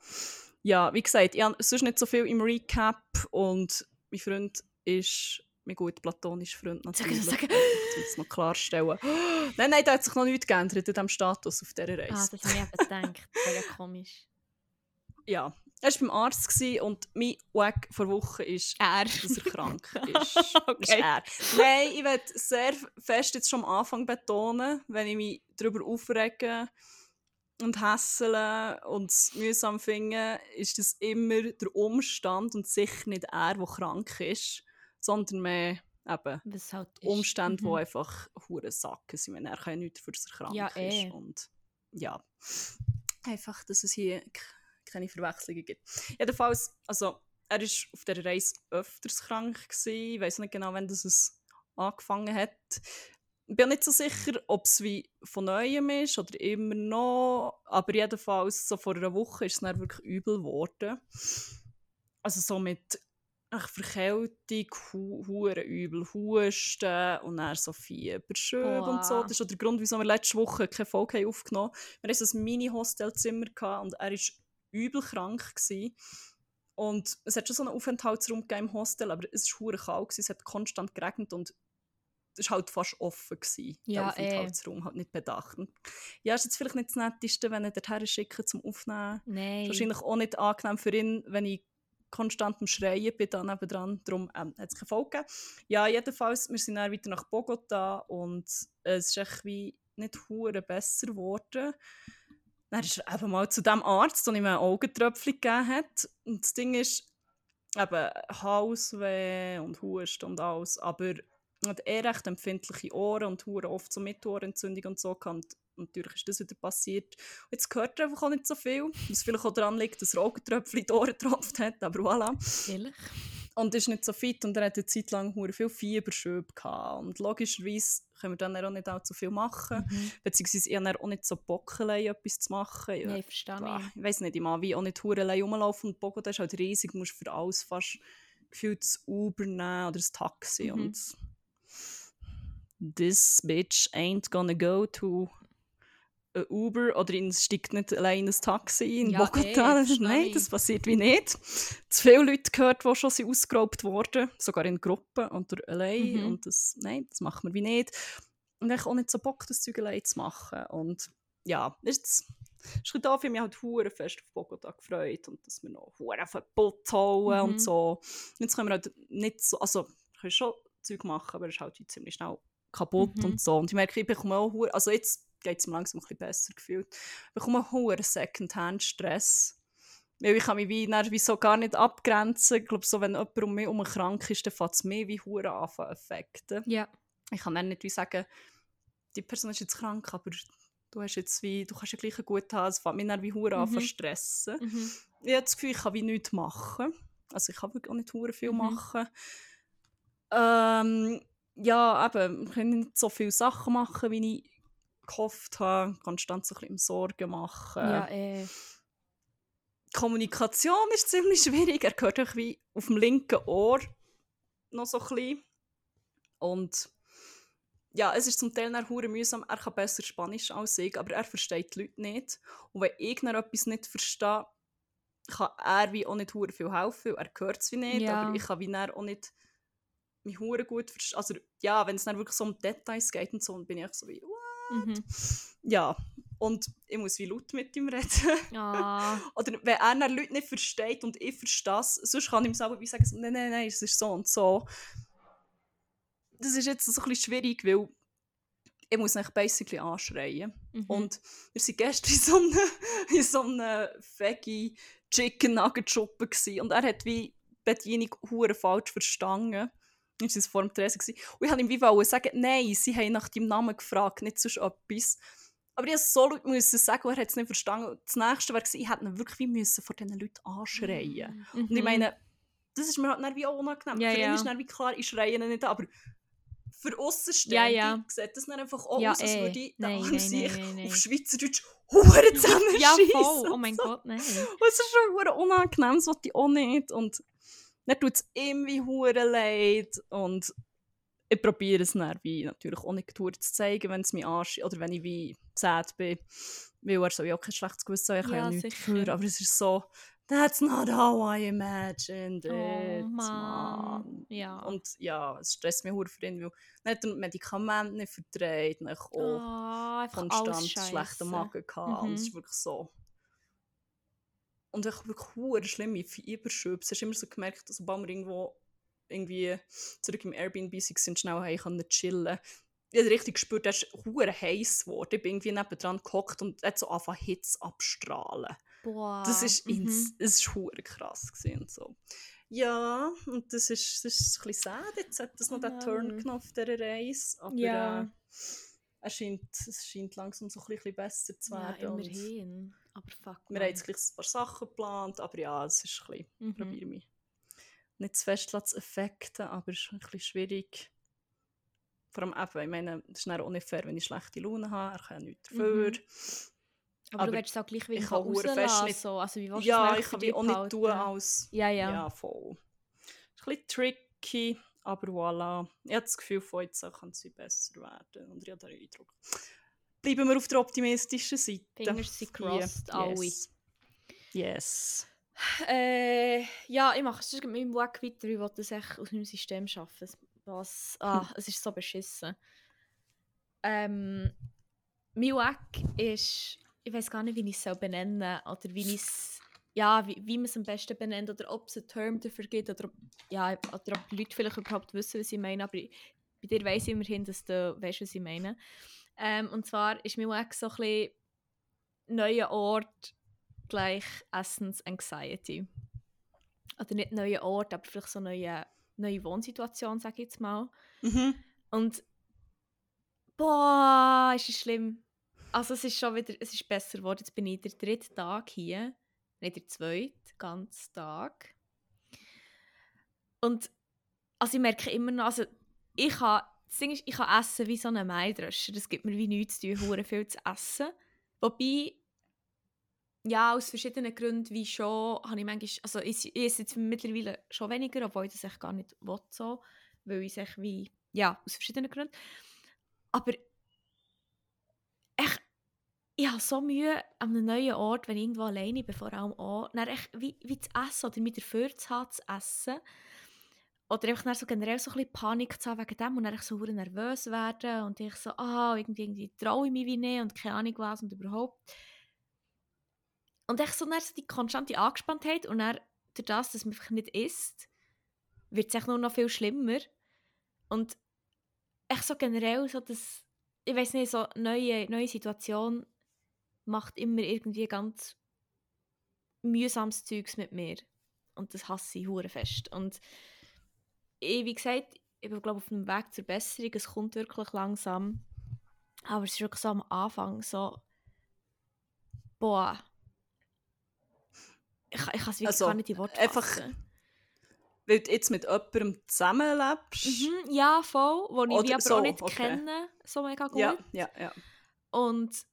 Ja, wie gesagt, ich habe sonst nicht so viel im Recap und mein Freund ist mein gut platonischer Freund natürlich. sag. Ich muss es noch klarstellen. [gasps] nein, nein, da hat sich noch nichts geändert in diesem Status auf dieser Reise. Ah, das habe ich eben gedacht. [laughs] Das ja komisch. Ja, er war beim Arzt und mein Wack vor Wochen ist, Er. dass er krank [laughs] ist. Das ist okay. er. Nein, ich will sehr fest jetzt schon am Anfang betonen, wenn ich mich darüber aufrege und hässeln und es mühsam finde, ist das immer der Umstand und sicher nicht er, der krank ist, sondern mehr eben Was halt ist. Umstände, die Mhm. einfach hure Sacken sind, wenn er kann ja nichts für das er krank Ja, eh. ist. Und ja, einfach, dass es hier keine Verwechslungen gibt. Jedenfalls, also er war auf dieser Reise öfters krank. Gewesen. Ich weiß nicht genau, wann das es angefangen hat. Ich bin nicht so sicher, ob es wie von Neuem ist oder immer noch. Aber jedenfalls, so vor einer Woche ist es dann wirklich übel geworden. Also so mit ach, Verkältung, hu hure übel, Husten und dann so Fieberschübe und so. Das ist auch der Grund, wieso wir letzte Woche keine Folge aufgenommen haben. Wir hatten ein Mini-Hostelzimmer und er war übel krank. Gewesen. Und es hat schon so einen Aufenthaltsraum im Hostel, aber es war hure kalt, gewesen, es hat konstant geregnet und es war halt fast offen, gewesen, Ja, der eh. Aufenthaltsraum, halt nicht bedacht. Und ja, ist jetzt vielleicht nicht das Netteste, wenn ich dorthin schicke zum Aufnehmen. Nein. Wahrscheinlich auch nicht angenehm für ihn, wenn ich konstant am Schreien bin, dann nebendran. Darum ähm, hat es keine Folge. Ja, jedenfalls, wir sind dann wieder nach Bogota und äh, es ist echt wie nicht hure besser geworden. Dann ist er eben mal zu dem Arzt, der ihm einen Augentröpfchen gegeben hat. Und das Ding ist, eben Halsweh und Husten und alles, aber er hat eh recht empfindliche Ohren und hure oft so Mittelohrentzündung und so gehabt. Natürlich ist das wieder passiert. Und jetzt hört er einfach auch nicht so viel. Was vielleicht auch daran liegt, dass er Augentröpfchen in die Ohren getropft hat, aber voilà. Vielleicht. Und ist nicht so fit und er hat eine Zeit lang viel Fieberschübe gehabt. Und logischerweise können wir dann auch nicht allzu viel machen. Mhm. Beziehungsweise ich habe auch nicht so Bock, etwas zu machen. Ja, Nein, verstehe ich. ich weiß nicht, ich mag wie auch nicht hure allein rumlaufen und Bogota ist halt riesig, du musst für alles fast gefühlt das Uber nehmen oder das Taxi Mhm. und this bitch ain't gonna go to Uber oder in, steigt nicht allein in ein Taxi in Ja, Bogota. eh, Das- Nein, ich. das passiert wie nicht. Zu viele Leute gehört, die schon sind ausgeraubt wurden, sogar in Gruppen oder allein Mhm. und das, nein, das machen wir wie nicht. Und ich habe auch nicht so Bock, das Zeug allein zu machen und ja, ist ist ein dafür mich halt hure fest auf Bogota gefreut und dass wir noch hure auf den Pott hauen Mhm. und so. Jetzt können wir halt nicht so, also können schon Zeug machen, aber es ist halt ziemlich schnell kaputt Mhm. und so. Und ich merke, ich bekomme auch hure, also jetzt geht es mir langsam ein bisschen besser gefühlt, ich bekomme hure Secondhand-Stress. Weil ich kann mich wie, dann wie so gar nicht abgrenzen. Ich glaube, so, wenn jemand um mich herum krank ist, dann fängt es mir wie hure an zu affekten Ja. ich kann dann nicht wie sagen, die Person ist jetzt krank, aber du hast jetzt wie, du kannst ja gleich gut haben, es fängt mich dann wie hure an Mhm. zu stressen. Mhm. Ich habe das Gefühl, ich kann wie nichts machen. Also ich kann wirklich auch nicht hure viel Mhm. machen. Ähm, ja, eben, ich kann nicht so viele Sachen machen, wie ich gehofft habe, konstant so ein bisschen Sorgen machen. Ja, eh. Die Kommunikation ist [laughs] ziemlich schwierig. Er hört euch wie auf dem linken Ohr noch so ein bisschen. Und ja, es ist zum Teil dann hure mühsam. Er kann besser Spanisch als ich, aber er versteht die Leute nicht. Und wenn ich dann etwas nicht verstehe, kann er wie auch nicht hure viel helfen, er hört es wie nicht, Ja. aber ich kann wie dann auch nicht mich hure gut verstehen. Also ja, wenn es dann wirklich so um Details geht und so, dann bin ich so wie? Mhm. ja. Und ich muss wie laut mit ihm reden. Ah, [laughs] Oder wenn er dann Leute nicht versteht und ich verstehe es, sonst kann ich ihm selber wie sagen, nein, nein, nein, es ist so und so. Das ist jetzt so ein bisschen schwierig, weil ich muss mich basically anschreien. mhm. Und wir waren gestern in so einem, [laughs] in so einem Veggie Chicken Nugget gewesen. und er hat wie die Bedienung hure falsch verstanden. [laughs] Das war vor dem Tresen. Und ich wollte ihm wie sagen, nein, sie haben nach deinem Namen gefragt, nicht sonst etwas. Aber ich musste so laut müssen sagen, er hat es nicht verstanden. Das nächste war, ich hätte ihn wirklich wie müssen vor diesen Leuten anschreien. Mhm. Und ich meine, das ist mir halt dann wie auch unangenehm. Ja, für ihn ja. ist dann wie klar, ich schreie ihn nicht an, aber für Außenstehende Ja, ja. sieht das dann einfach auch ja, aus, als eh. würde ich nein, nein, sich nein, nein, auf Schweizerdeutsch hure zusammenschießen. Ja, voll. Oh mein. Gott, nein. Und [laughs] es ist schon unangenehm, das will ich auch nicht. Und dann tut es ihm wie hure leid. Und ich probiere es dann wie natürlich auch nicht zu zeigen, wenn es mich anschießt oder wenn ich wie sad bin. Weil er soll ja auch kein schlechtes Gewissen haben, ich kann ja, Ja, nichts dafür. Aber es ist so, that's not how I imagined it, Oh. Mann. Ja. Und ja, es stresst mich für ihn, weil er hat die Medikamente nicht verträgt, dann auch einfach konstant schlechten. Magen gehabt. Und es Mhm. ist wirklich so. Und ich wirklich hure schlimme Fieberschübe. Du hast immer so gemerkt, dass sobald wir irgendwo irgendwie zurück im Airbnb sind schnell heim können chillen. Ich habe richtig gespürt, er ist hure heiß geworden. Ich bin irgendwie nebendran gehockt und hat so angefangen Hitze abstrahlen. Boah. Das ist mhm. ins, es ist hure krass gewesen und so. Ja, und das ist, das ist ein bisschen sad. Jetzt hat das noch den Turn genommen auf dieser Reise. Aber Ja. äh, es, scheint, es scheint langsam so ein bisschen besser zu Ja, werden. und immerhin. Aber fuck. wir haben jetzt gleich ein paar Sachen geplant, aber ja, es ist ein bisschen, Mhm. probiere mich nicht zu fest zu affekten, aber es ist ein bisschen schwierig. Vor allem eben, ich meine, es ist auch nicht fair, wenn ich schlechte Laune habe, er kann nichts dafür. Mhm. Aber, aber du willst es auch gleich ich wieder rauslassen. nicht- So. Also, wie willst Ja, es ich kann auch nicht tun als... Ja, ja. Ja, voll. Ist ein bisschen tricky, aber voilà. Ich habe das Gefühl, von jetzt an kann es besser werden. Und ich habe den Eindruck. Bleiben wir auf der optimistischen Seite. Fingers sind crossed, Hier. alle. Yes. yes. Äh, ja, ich mache es mit meinem Wack weiter. Ich will das echt aus meinem System schaffen. Was, ah, es ist so beschissen. Ähm, mein Wack ist, ich weiß gar nicht, wie ich es benennen soll oder wie ich es, ja, wie, wie man es am besten benennt oder ob es einen Term dafür gibt oder ob, ja, oder ob die Leute vielleicht überhaupt wissen, was ich meine. Aber ich, bei dir weiss ich immerhin, dass du weißt, was ich meine. Ähm, und zwar ist mein Wack so ein bisschen neuer Ort gleich Essens-Anxiety. Oder nicht neuer Ort, aber vielleicht so neue, neue Wohnsituation, sage ich jetzt mal. Mhm. Und boah, ist es schlimm. Also es ist schon wieder, es ist besser geworden. Jetzt bin ich der dritte Tag hier, nicht der zweite, ganz Tag. Und also ich merke immer noch, also ich kann, das Ding ist, ich kann essen wie so ein Maidröscher. Das gibt mir wie nichts zu tun, viel zu essen. Wobei, ja, aus verschiedenen Gründen, wie schon, habe ich manchmal, also ich, ich esse jetzt mittlerweile schon weniger, obwohl ich das echt gar nicht will, so, weil ich es wie, ja, aus verschiedenen Gründen. Aber echt, ich habe so Mühe an einem neuen Ort, wenn ich irgendwo alleine bin, vor allem auch, dann echt wie, wie zu essen oder mich dafür zu zu essen. Oder einfach so generell so ein bisschen Panik zu haben wegen dem und dann so nervös werden und ich so, ah, irgendwie, irgendwie traue ich mich wie nicht und keine Ahnung was und überhaupt. Und echt so, dann so die konstante Angespanntheit und dann durch das, dass man einfach nicht isst, wird es echt nur noch viel schlimmer. Und echt so generell so das, ich weiß nicht, so neue, neue Situation macht immer irgendwie ganz mühsames Zeugs mit mir. Und das hasse ich hure fest. Und ich, wie gesagt, ich bin glaube auf dem Weg zur Besserung. Es kommt wirklich langsam. Aber es ist wirklich so am Anfang so, boah. Ich, ich kann es wirklich Also, gar nicht in Worte einfach fassen. Weil du jetzt mit jemandem zusammenlebst. Mhm, ja, voll. Wo ich aber so, auch nicht okay. kenne, so mega gut. Ja, ja, ja. Und,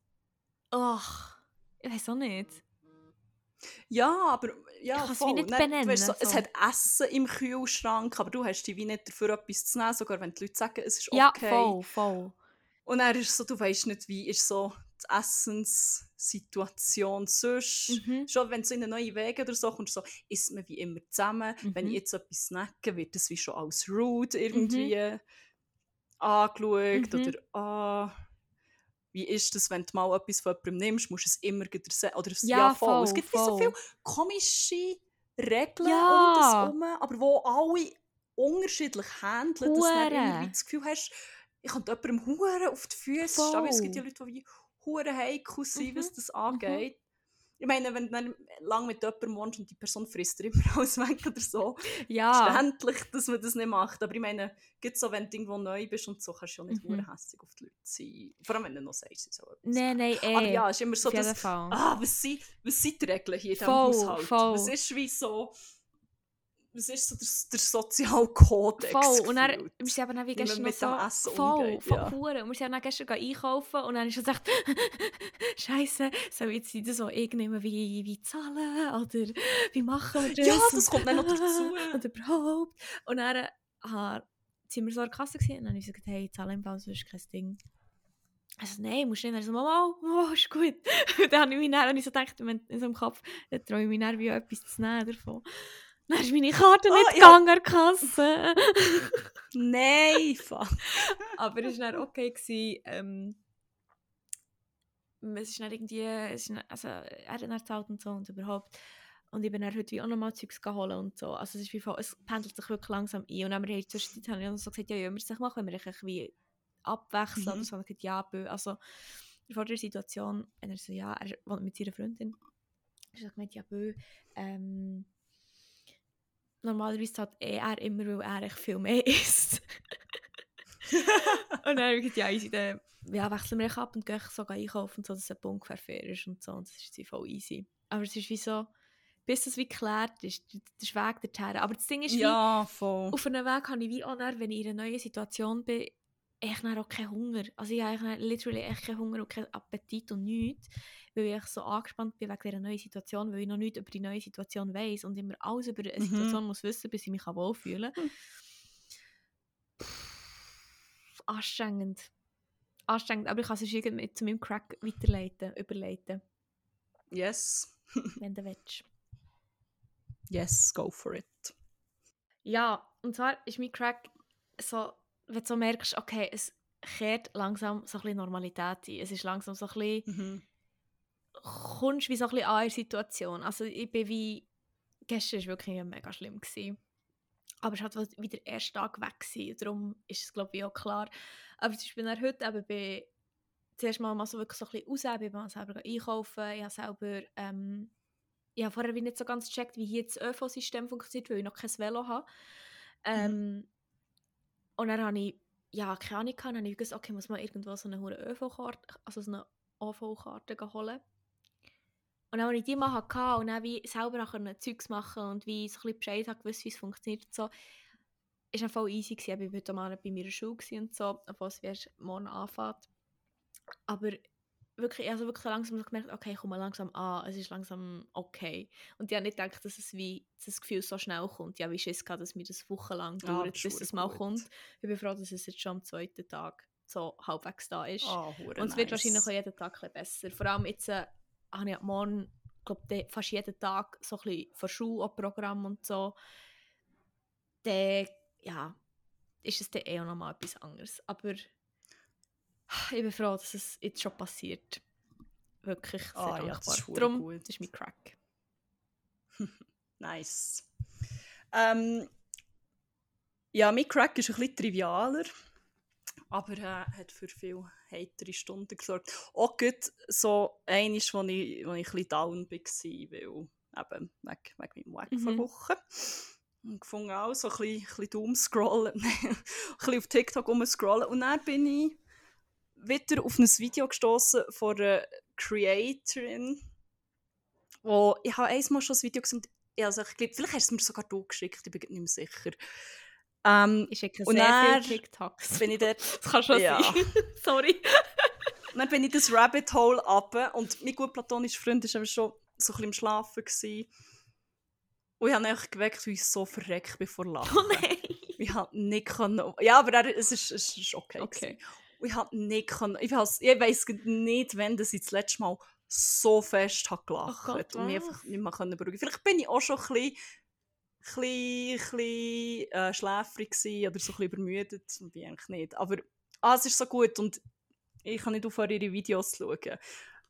ach, ich weiß auch nicht. Ja, aber ja, Ich voll. nicht benennen, weisst so, Es hat Essen im Kühlschrank, aber du hast dich wie nicht dafür etwas zu nehmen, sogar wenn die Leute sagen, es ist okay. Ja, voll, voll. Und dann ist so, du weißt nicht, wie ist so die Essenssituation sonst. Mhm. Schon wenn du in eine neue Wege oder so kommst, so, isst man wie immer zusammen. Wenn ich Mhm. jetzt etwas snacke, wird das wie schon als rude irgendwie angeschaut. Mhm. Oder ah, wie ist das, wenn du mal etwas von jemandem nimmst, musst du es immer wieder Oder es- Ja, ja, voll. Es voll, gibt wie so voll. viele komische Regeln Ja. um das herum, aber wo alle unterschiedlich handeln, dass du dann immer Hure. wie das Gefühl hast, ich kann jemandem Huren auf die Füße stehen, es gibt ja Voll. Leute, die wie Huren heikel sind, was Mhm, das angeht. Ich meine, wenn du dann lange mit jemandem wohnst und die Person frisst dir immer [laughs] alles weg oder so, Ja, verständlich, dass man das nicht macht. Aber ich meine, gibt so, wenn du irgendwo neu bist und so, kannst du ja nicht Mhm. hässlich auf die Leute sein. Vor allem, wenn du noch sagst, sie sollen etwas nein, nein, eh. Aber ja, es ist immer so, dass, ah, was sind, was sind die Regeln hier in diesem Haushalt? voll. Was ist wie so, was ist so der, der Sozialkodex Voll, und dann, gefühlt? wir sind eben wie gestern mit so, Essen voll, umgeht, voll ja. hure. Und wir sind dann gestern einkaufen und dann ist er gesagt, Scheiße, soll jetzt das so irgendjemand wie, wie zahlen oder wie machen wir das? Ja, das kommt dann noch dazu. und überhaupt. Und dann ah, sind wir so an der Kasse gewesen, und dann habe ich gesagt, hey, zahle im Fall, sonst kein Ding. Also, nein, musst du nicht. Er so, Mama, Mama, ist gut. Dann habe ich mich dann, und ich so gedacht, in so im Kopf, dann traue ich mich dann wie etwas zu nehmen davon. Dann ist meine Karte Oh, nicht ja. gegangen an der Kasse. [laughs] Nein, fuck. Aber es war dann okay. Gewesen, ähm, es ist dann irgendwie, es ist dann, also, er hat dann gezahlt und so und überhaupt. Und ich bin dann heute wie auch nochmal Zeugs geholt und so. Also es ist wie voll, es pendelt sich wirklich langsam ein. Und dann haben wir zwischendurch haben wir so gesagt, ja, ja, wir es machen, wenn wir eigentlich wie abwechseln Mhm. oder so. Und ich gesagt, ja, bö. Also vor der Situation, und er so, ja, er wohnt mit seiner Freundin. Er hat gemeint, ja, bö, ähm, normalerweise hat er immer, weil er echt viel mehr [laughs] isst. [laughs] und dann habe ich gesagt, ja, easy, dann ja, wechseln wir ab und gehen so einkaufen, so, dass es ungefähr fair ist und so. Und das ist voll easy. Aber es ist wie so, bis das wie geklärt ist, der Weg dorthin. Aber das Ding ist, wie, Ja, voll. auf einem Weg habe ich wie auch dann, wenn ich in einer neuen Situation bin, echt dann auch keinen Hunger. Also ich habe literally echt keinen Hunger und keinen Appetit und nichts, weil ich so angespannt bin wegen dieser neuen Situation, weil ich noch nichts über die neue Situation weiss und immer alles über eine Mhm. Situation muss wissen, bis ich mich wohlfühlen kann. Hm. Pff, Anstrengend. Anstrengend, aber ich kann es irgendwie zu meinem Crack weiterleiten, überleiten, Yes. [laughs] wenn du willst. Yes, go for it. Ja, und zwar ist mein Crack so, wenn du so merkst, okay, es kehrt langsam so ein bisschen Normalität ein. Es ist langsam so ein bisschen, Mhm. kommst wie so ein bisschen an in der Situation. Also ich bin wie, gestern war wirklich mega schlimm. Gewesen. Aber es hat wieder der erste Tag weg gewesen. Darum ist es glaube ich auch klar. Aber zum Beispiel heute eben bei zuerst mal, mal so wirklich so ein bisschen raus, ich bin selber einkaufen, ich habe selber, ähm, ich habe vorher wie nicht so ganz gecheckt, wie hier das ÖV-System funktioniert, weil ich noch kein Velo habe. Ähm, Und dann habe ich, ja, keine Ahnung, dann habe ich gewusst, okay, muss man irgendwo so eine ÖV-Karte, also so eine OV-Karte holen. Und dann, als ich die mal hatte und dann wie selber auch Zeugs machen und wie so ein bisschen Bescheid habe wie es funktioniert und so, ist dann voll easy gewesen. Ich war heute mal bei meiner Schule und so, obwohl es erst morgen anfängt. Aber wirklich, also wirklich so langsam so gemerkt, okay, ich komme langsam an, es ist langsam okay. Und ich habe nicht gedacht, dass es wie, das Gefühl so schnell kommt. Ja, wie Schiss gehabt, dass mir das wochenlang Ah, dauert, das bis es mal gut. kommt. Ich bin froh, dass es jetzt schon am zweiten Tag so halbwegs da ist. Ah, Und es wird wahrscheinlich auch jeden Tag ein besser. Vor allem jetzt äh, habe ich ab morgen, glaube fast jeden Tag so ein bisschen von Schule auch Programm und so. Dann, ja, ist es dann eh auch nochmal etwas anderes. Aber ich bin froh, dass es jetzt schon passiert. Wirklich sehr Ah, ja, dankbar. verdammt Darum, gut. das ist mein Crack. [laughs] Nice. Ähm, ja, mein Crack ist ein bisschen trivialer, aber äh, hat für viele heitere Stunden gesorgt. Auch gut so eines, wo ich, wo ich ein bisschen down war, weil eben wegen, wegen meinem Wack Mhm. vor Wochen. Und gefunden auch so ein bisschen, ein bisschen doomscrollen, [laughs] ein bisschen auf TikTok rumscrollen. Und dann bin ich wieder auf ein Video gestoßen von einer Creatorin, wo ich habe einmal schon das Video gesehen, also ich glaube, vielleicht hast du es mir sogar du geschickt, ich bin nicht mehr sicher. Ähm, Ich schicke sehr dann viele TikToks. bin ich dort, [laughs] Das kann schon Ja. sein. [laughs] Sorry. dann bin ich das Rabbit Hole ab und mein gut platonischer Freund war schon so ein bisschen im Schlafen. Gewesen. Und ich habe mich geweckt, weil ich so verreckt bin vor Lachen. [laughs] Oh nein! Ich habe nicht können. Ja, aber er, es, ist, es ist okay. Okay. gewesen. Ich habe nicht können. Ich, has- ich weiß nicht, wann das ich das letzte Mal so fest habe gelacht Oh Gott, und mich einfach nicht mehr können beruhigen. Vielleicht bin ich auch schon ein bisschen, bisschen, bisschen äh, schläfrig oder so ein bisschen übermüdet. Bin ich eigentlich nicht. Aber ah, es ist so gut und ich kann nicht aufhören, ihre Videos zu schauen.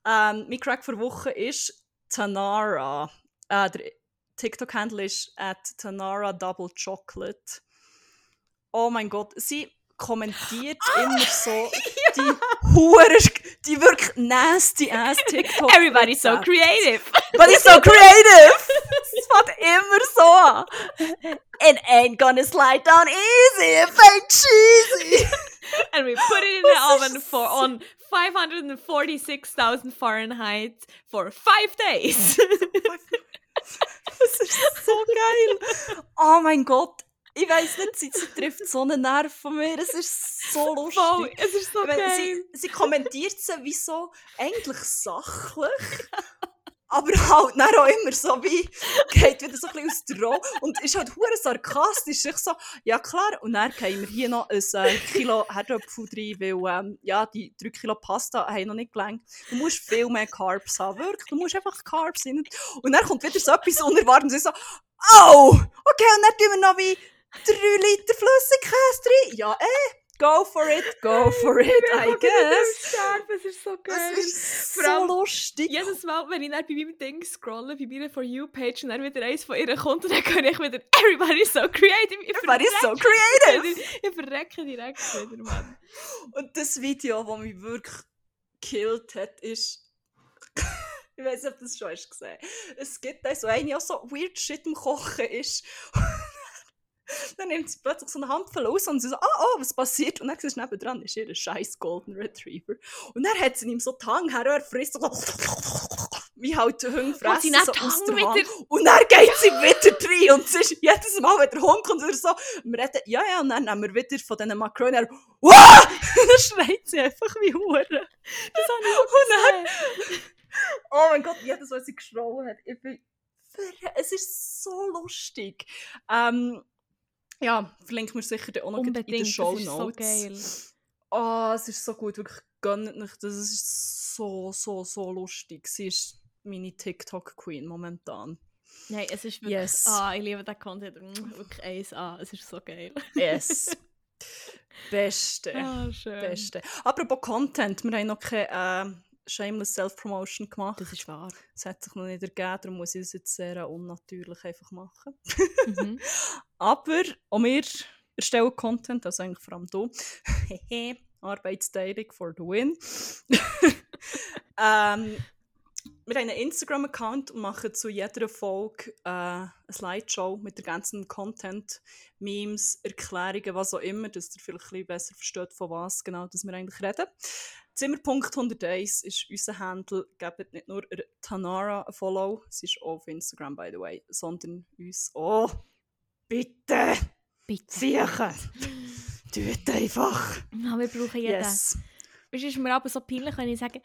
Ähm, mein Crack für Woche ist Tanara. Äh, der TikTok-Handle ist at Tanara Double Chocolate. Oh mein Gott, sie kommentiert ah, immer so [laughs] die hure, die wirklich nasty ass TikTok. Everybody's so creative! But it's so creative! [laughs] Es fängt immer so an. It ain't gonna slide down easy if ain't cheesy. [laughs] And we put it in the oven for on 546,000 Fahrenheit for five days. Das ist so geil. Oh mein Gott. Ich weiß nicht, sie, sie trifft so einen Nerv von mir. Es ist so lustig. Voll, es ist so meine, sie, sie kommentiert sie wie so eigentlich sachlich, [laughs] aber halt dann auch immer so wie, geht wieder so ein bisschen aus der Rolle und ist halt hure sarkastisch. Ich so, ja klar, und dann gehen wir hier noch ein äh, Kilo Herdöpfel rein, weil ähm, ja, die 3 Kilo Pasta haben noch nicht gelangt. Du musst viel mehr Carbs haben, wirklich, du musst einfach Carbs rein. Und dann kommt wieder so etwas Unerwartetes und sie so, oh, okay, und dann tun wir noch wie 3 Liter Flüssigkäse rein. Ja, eh, go for it, go for [laughs] it, I guess. Es ist so geil. Es ist so allem lustig. Jedes Mal, wenn ich dann bei meinem Ding scrolle, bei meiner For You-Page und dann wieder eins von ihr kommt, und dann [laughs] kann ich wieder Everybody's so creative. Ich Everybody is so creative. Ich verrecke direkt wieder, Mann. Und das Video, das mich wirklich gekillt hat, ist. [laughs] ich weiß nicht, ob du das schon hast gesehen Es gibt da so eine, die auch so weird shit im Kochen ist. [laughs] dann nimmt sie plötzlich so eine Handvoll aus und sie so, ah, oh, was passiert? Und dann siehst du nebendran, ist ihr scheiß Golden Retriever. Und dann hat sie ihm so die Hand her, und er frisst so, [laughs] wie halt die Hunde fressen, sie dann so aus der Hand. Und dann geht sie wieder rein und es ist jedes Mal, wenn der Hund kommt, so, wir reden, ja, ja, und dann nehmen wir wieder von diesen Makronen, er, wow! [laughs] dann schreit sie einfach wie Hure. Das habe ich auch gesehen. Oh mein Gott, jedes Mal, was sie geschrauen hat, ich bin es ist so lustig. Ähm, ja, verlinken wir sicher auch noch in den das Show ist so Notes. geil. Oh, es ist so gut, wirklich gönnt nicht. Das ist so, so, so lustig. Sie ist meine TikTok-Queen momentan. Nein, es ist wirklich... Yes. Ah, ich liebe den Content. Mm, Wirklich eins an. Es ist so geil. Yes. [laughs] Beste. Ah, schön. Beste. Apropos Content, wir haben noch keine äh, Shameless Self-Promotion gemacht. Das ist wahr. Es hat sich noch nicht ergeben, darum muss ich es jetzt sehr unnatürlich einfach machen. Mhm. [laughs] Aber auch wir erstellen Content, also eigentlich vor allem du. Hehe, [laughs] Arbeitsteilung for the win. [laughs] ähm, wir haben einen Instagram-Account und machen zu jeder Folge äh, eine Slideshow mit der ganzen Content, Memes, Erklärungen, was auch immer, dass ihr vielleicht ein bisschen besser versteht, von was genau dass wir eigentlich reden. Zimmerpunkt 101 ist unser Handle. Gebt nicht nur Tanara ein Follow, sie ist auch auf Instagram, by the way, sondern uns auch. Bitte! Bitte. Sicher! Tut einfach! [laughs] Ja, wir brauchen jeden. Yes! Es ist mir aber so peinlich, wenn ich sage,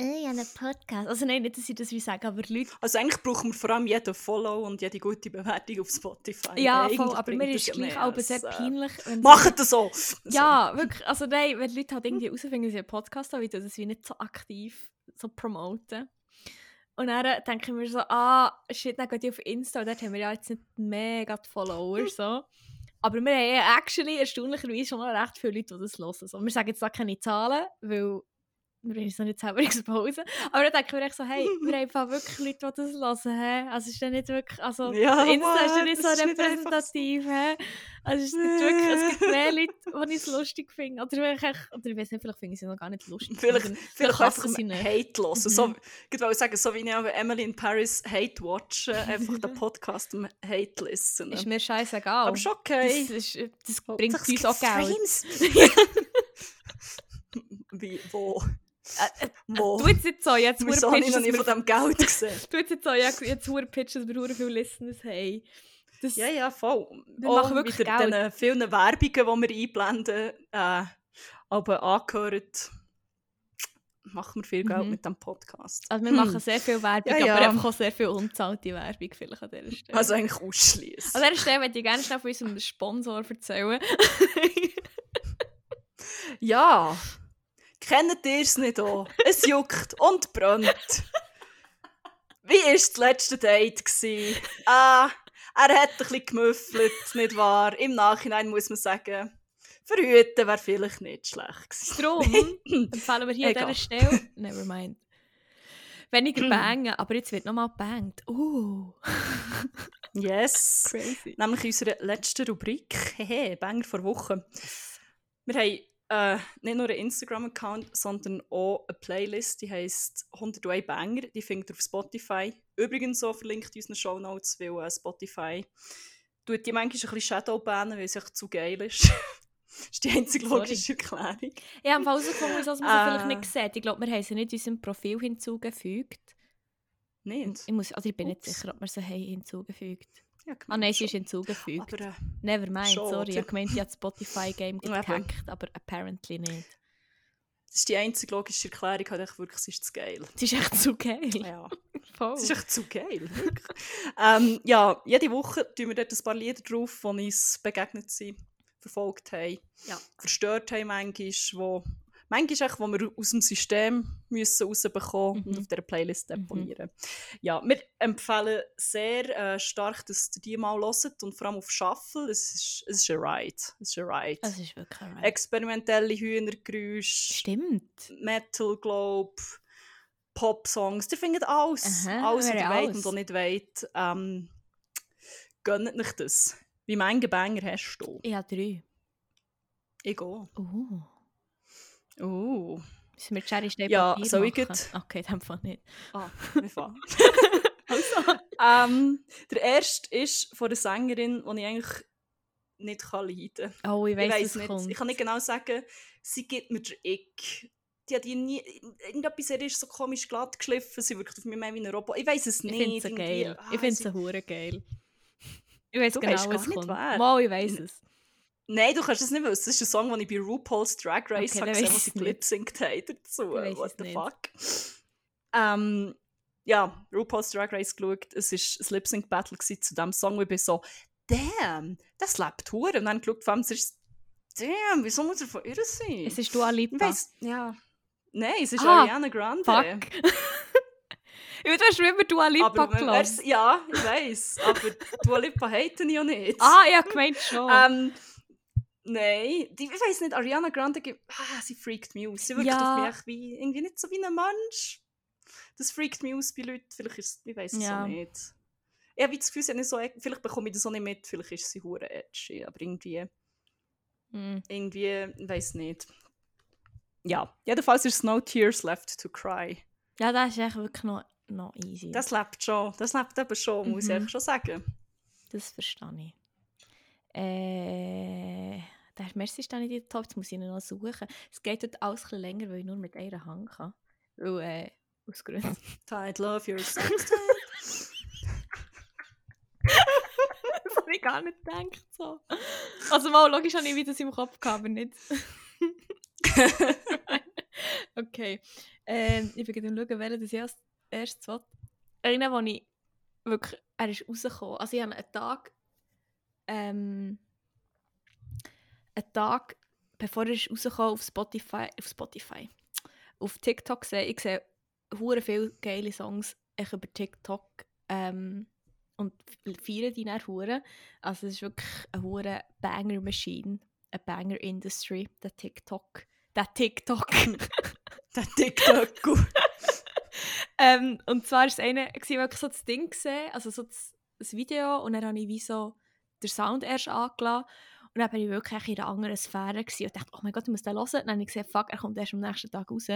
äh, ich habe einen Podcast. Also nein, nicht, dass ich das wie sage, aber Leute... Also eigentlich brauchen wir vor allem jeden Follow und jede gute Bewertung auf Spotify. Ja, voll, aber mir ist ja gleich auch sehr äh, peinlich, wenn [laughs] Macht das so! Ja, wirklich. Also nein, wenn Leute halt irgendwie herausfinden, dass ich einen Podcast habe, ich das wie nicht so aktiv so promoten. Und dann denke ich mir so, ah, shit, dann geht die auf Insta und dort haben wir ja jetzt nicht mega die Follower, [laughs] so. Aber wir haben ja actually erstaunlicherweise schon noch recht viele Leute, die das hören. So, wir sagen jetzt da keine Zahlen, weil wir uns noch nicht selber [laughs] exposen. Aber dann denke ich mir echt so, hey, wir haben wirklich Leute, die das hören. Hä? Also ist dann nicht wirklich, also Ja, Insta ist ja nicht so repräsentativ. hä? Also ist nicht wirklich, es gibt mehr [laughs] Leute, die ich es lustig finde. Oder, wirklich, oder ich weiß nicht, vielleicht finde ich sie noch gar nicht lustig. Vielleicht, vielleicht hassen einfach sie nicht. Hate hören. So, Mhm. ich wollte sagen, so wie ich auch Emily in Paris Hate watchen, einfach den [laughs] Podcast um Hate listen. Ist mir scheißegal. Aber ist okay. Das, ist, das Oh, bringt uns auch Geld. Wie, wo? Äh, äh? [laughs] Du jetzt so, jetzt habe ich pitch, noch nie von diesem Geld [laughs] gesehen? du jetzt so, ja, jetzt hure pitch, dass wir hure viele Listeners haben. Das, Ja, ja, voll. Wir Auch machen wirklich Geld. den vielen Werbungen, die wir einblenden, äh, aber angehört. machen wir viel Geld Mhm. mit dem Podcast. Also wir Hm. machen sehr viel Werbung, Ja, ja. aber einfach auch sehr viel unzahlte Werbung vielleicht an dieser Stelle. Also eigentlich ausschließen. an dieser Stelle möchte ich gerne schnell von unserem Sponsor erzählen. Ja, kennt ihr es nicht auch? Es juckt und brennt. Wie war das letzte Date? Gewesen? Ah, er hat ein bisschen gemüffelt, nicht wahr? Im Nachhinein muss man sagen, verhüten wäre vielleicht nicht schlecht gewesen. Darum [laughs] empfehlen wir hier Egal. an dieser Stelle, never mind, weniger [clears throat] bangen, aber jetzt wird nochmal bangt. Uh, Yes. crazy. Nämlich in unserer letzten Rubrik. Hehe, Banger vor Woche. Wir haben äh, nicht nur einen Instagram-Account, sondern auch eine Playlist, die heisst 101 Banger. Die findet ihr auf Spotify. Übrigens auch verlinkt in unseren Shownotes, weil äh, Spotify tut die manchmal ein bisschen Shadowbannen, weil es echt zu geil ist. das [laughs] ist die einzige logische Erklärung. Ich habe herausgefunden, dass man sie Äh. vielleicht nicht sieht. Ich glaube, wir haben sie nicht in unserem Profil hinzugefügt. Nicht? Ich, muss, also ich bin Ups. nicht sicher, ob wir sie haben hinzugefügt Ja, Ah nein, sie ist hinzugefügt. Aber äh, Never mind, schon, sorry. Ich habe gemeint, ich habe das Spotify-Game [laughs] gehackt, aber apparently nicht. das ist die einzige logische Erklärung, halt echt wirklich, es ist zu geil. Es ist echt zu geil. Ja. [laughs] Voll. Es ist echt zu geil, ähm, ja, jede Woche tun wir dort ein paar Lieder drauf, die uns begegnet sind, verfolgt haben, Ja. verstört haben manchmal, wo, manchmal echt, wo wir aus dem System müssen rausbekommen und Mhm. auf dieser Playlist deponieren. Ja, wir empfehlen sehr äh, stark, dass ihr die mal hört und vor allem auf Shuffle. Es ist, es ist ein Ride. Es ist ein Ride. Es ist wirklich ein Ride. Experimentelle Hühnergeräusche, Stimmt. Metal Globe, Pop-Songs, ihr findet alles. Aha, alles, was ihr wollt und auch nicht wollt. Ähm, gönnt euch das. Wie viele Banger hast du? Ich habe drei. Ich gehe. Uh. Uh. Müssen wir Cherry Stein Ja, Papier soll ich machen? grad? Okay, dann Fall nicht. Ah, [laughs] wir fangen. ähm, der erste ist von einer Sängerin, die ich eigentlich nicht kann leiden kann. Oh, ich Ich weiß was nicht. kommt. Ich kann nicht genau sagen, sie gibt mir den Ick. Die hat nie, irgendetwas er ist so komisch glatt geschliffen, sie wirkt auf mich mehr wie ein Roboter. Ich weiß es Ich nicht. finde sie irgendwie. geil. Ah, ich finde sie- sie hure geil. Ich weiß Du genau, was nicht, kommt. Mal, ich weiß es. Nein, du kannst es nicht wissen. Das ist ein Song, den ich bei RuPaul's Drag Race Okay, habe gesehen, wo ich's sie gelipsingt haben dazu. What the nicht. fuck? Ähm, ja, RuPaul's Drag Race geschaut. Es war ein Lip-Sync-Battle zu diesem Song. Und ich bin so, damn, das lebt hure. Und dann geschaut, vor allem, es ist, damn, wieso muss er von ihr sein? Es ist Dua ich Lipa. weiss, ja. Nein, es ist Ah, Ariana Grande. Fuck. [laughs] ich würde schon immer Dua Lipa gelassen. ja, ich weiß. Aber Dua Lipa [laughs] haten ja nicht. Ah, ich habe gemeint schon. Ähm, nein, die, ich weiß nicht, Ariana Grande ah, sie freakt mich aus. Sie wirkt Ja. auf mich wie, irgendwie nicht so wie ein Mensch. Das freakt mich aus bei Leuten, vielleicht ist ich weiß es Ja. so nicht. Ich habe das Gefühl, sie hat nicht so, vielleicht bekomme ich das auch nicht mit, vielleicht ist sie hure edgy, aber irgendwie, Hm. irgendwie, ich weiß nicht. Ja, jedenfalls ist es No Tears Left to Cry. Ja, das ist echt wirklich noch, noch easy. Das lebt schon, das lebt eben schon, muss ich Mhm. eigentlich schon sagen. Das verstehe ich. Äh, der Merci ist nicht in der Top, jetzt muss ich ihn noch suchen. Es geht dort alles ein bisschen länger, weil ich nur mit einer Hand kann. Weil, äh, aus Gründen. [laughs] [laughs] Tide Love Your Sex [laughs] das habe ich gar nicht gedacht. So. Also mal, logisch habe ich wieder das im Kopf gehabt, aber nicht. okay. Ähm, ich bin gerade schauen, welchen das ich als erstes will. Einer, wo ich wirklich, er ist rausgekommen. Also ich habe einen Tag, ähm, einen Tag, bevor er ist rausgekommen auf Spotify, auf Spotify, auf TikTok gesehen, ich sehe hure viele geile Songs echt über TikTok ähm, und feiern die dann hure. Also es ist wirklich eine hure Banger-Machine, eine Banger-Industry, der TikTok. Der TikTok. [laughs] Der TikTok. [laughs] ähm, und zwar war es eine, gewesen, wirklich so das Ding gesehen, also so das, das Video und dann habe ich wie so den Sound erst angelassen und dann war ich wirklich in einer anderen Sphäre gewesen und dachte, oh mein Gott, ich muss den hören. Dann habe ich gesehen, fuck, er kommt erst am nächsten Tag raus.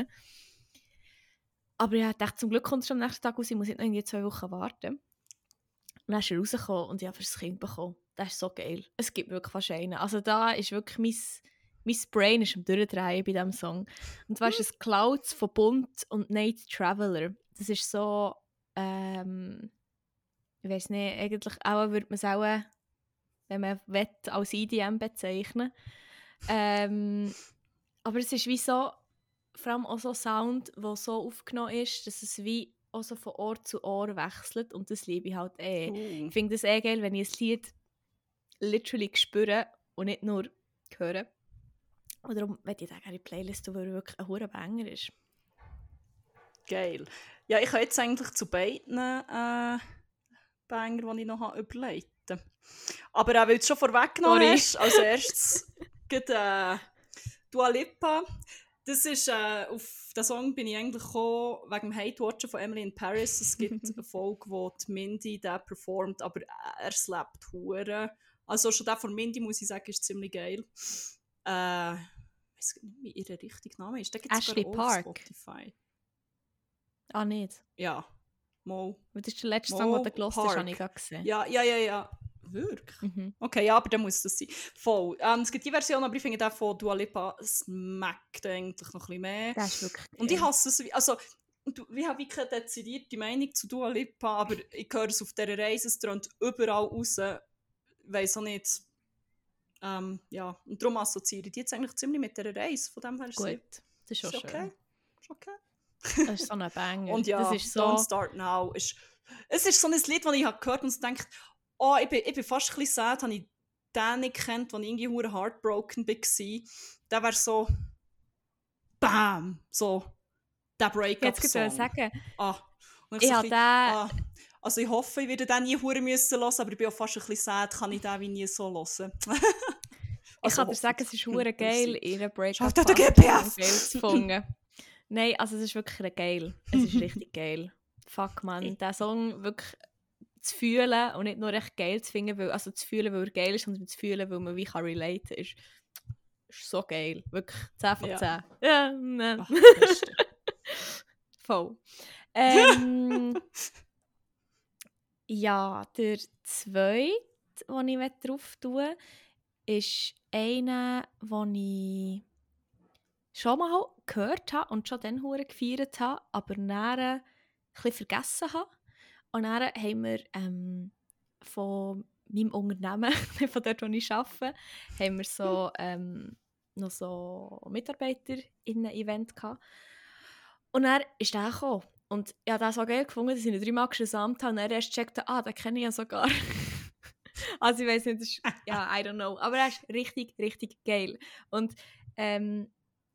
Aber ich dachte, zum Glück kommt er schon am nächsten Tag raus, ich muss nicht noch irgendwie zwei Wochen warten. Und dann ist er rausgekommen und ich habe das Kind bekommen. Das ist so geil. Es gibt wirklich fast einen. Also da ist wirklich mein, mein Brain ist am Durchdrehen bei diesem Song. Und zwar ist es Clouds von Bunt und Night Traveler. Das ist so, ähm, ich weiß nicht, eigentlich auch würde man es auch, wenn man will, als EDM bezeichnen. ähm, aber es ist wie so vor allem auch so Sound, der so aufgenommen ist, dass es wie auch so von Ohr zu Ohr wechselt und das liebe ich halt eh. Uh. Ich finde es eh geil, wenn ich ein Lied literally spüre und nicht nur höre. Und darum möchte ich sagen, die Playlist, tun, weil er wirklich ein hoher Banger ist. Geil. Ja, ich habe jetzt eigentlich zu beiden äh, Banger, die ich noch habe, überlegt. Aber auch weil du es schon vorweggenommen Sorry. hast, als [laughs] erstes geht äh, Dua Lipa. Das ist, äh, auf den Song bin ich eigentlich gekommen, wegen dem Hate-Watchen von Emily in Paris. Es gibt [laughs] eine Folge, wo die Mindy den performt, aber er slappt hure. Also schon der von Mindy, muss ich sagen, ist ziemlich geil. Äh, ich weiß nicht, wie ihr richtiger Name ist. Ashley Park. Spotify. Ah, nicht. Ja, mal. Weil Das ist der letzte Mo Song, den du gelost hast, habe ich gerade gesehen. Ja, ja, ja, ja. Wirklich? Mhm. Okay, ja, aber dann muss das sein. Voll. Ähm, es gibt die Version, aber ich finde den von Dua Lipa smackt eigentlich noch ein bisschen mehr. Das ist wirklich Und ich hasse es, wie- also ich habe wirklich keine dezidierte Meinung zu Dua Lipa, aber ich höre es auf dieser Reise, es tönt überall raus. Ich weiss auch nicht. Ähm, ja, und darum assoziiere ich die jetzt eigentlich ziemlich mit dieser Reise, von dem her ist Gut, das ist ist schon okay. schön. Ist okay. Das ist so ein Banger. Und ja, das ist so... Don't Start Now ist, es ist so ein Lied, das ich habe gehört und denke, oh, ich bin, ich bin fast ein bisschen sad, habe ich den nicht kennt, als ich irgendwie heartbroken war. Der wäre so, bam, so der Jetzt könnte Breakup-Song. ich sagen, Ah. Und ich so habe bisschen, den... ah. Also ich hoffe, ich werde den nie hure müssen hören, aber ich bin auch fast ein bisschen sad, kann ich den wie nie so hören. Ich kann dir sagen, es ist [laughs] hure geil, ihren Breakup Schaut an der Phase GPF. geil zu finden. Nein, also es ist wirklich geil. Es ist richtig geil. [laughs] Fuck man, diesen Song wirklich zu fühlen und nicht nur echt geil zu finden, weil, also zu fühlen, weil er geil ist, sondern zu fühlen, weil man wie kann relaten ist, ist so geil. Wirklich 10 von 10. Ja. [laughs] Ja, nein. [laughs] Voll. Ähm, ja, der zweite, den ich drauf tue, ist einer, den ich schon mal gehört habe und schon dann hure gefeiert habe, aber dann ein bisschen vergessen habe. Und dann haben wir ähm, von meinem Unternehmen, [laughs] von dort, wo ich arbeite, haben wir so, ähm, noch so Mitarbeiter in einem Event gehabt. Und dann ist der gekommen. Und ich habe das so geil gefunden, dass ich ihn dreimal gesamt habe und dann erst checkte, ah, den kenne ich ja sogar. [laughs] also ich weiß nicht, das ist, [laughs] ja, I don't know. Aber er ist richtig, richtig geil. Und ähm,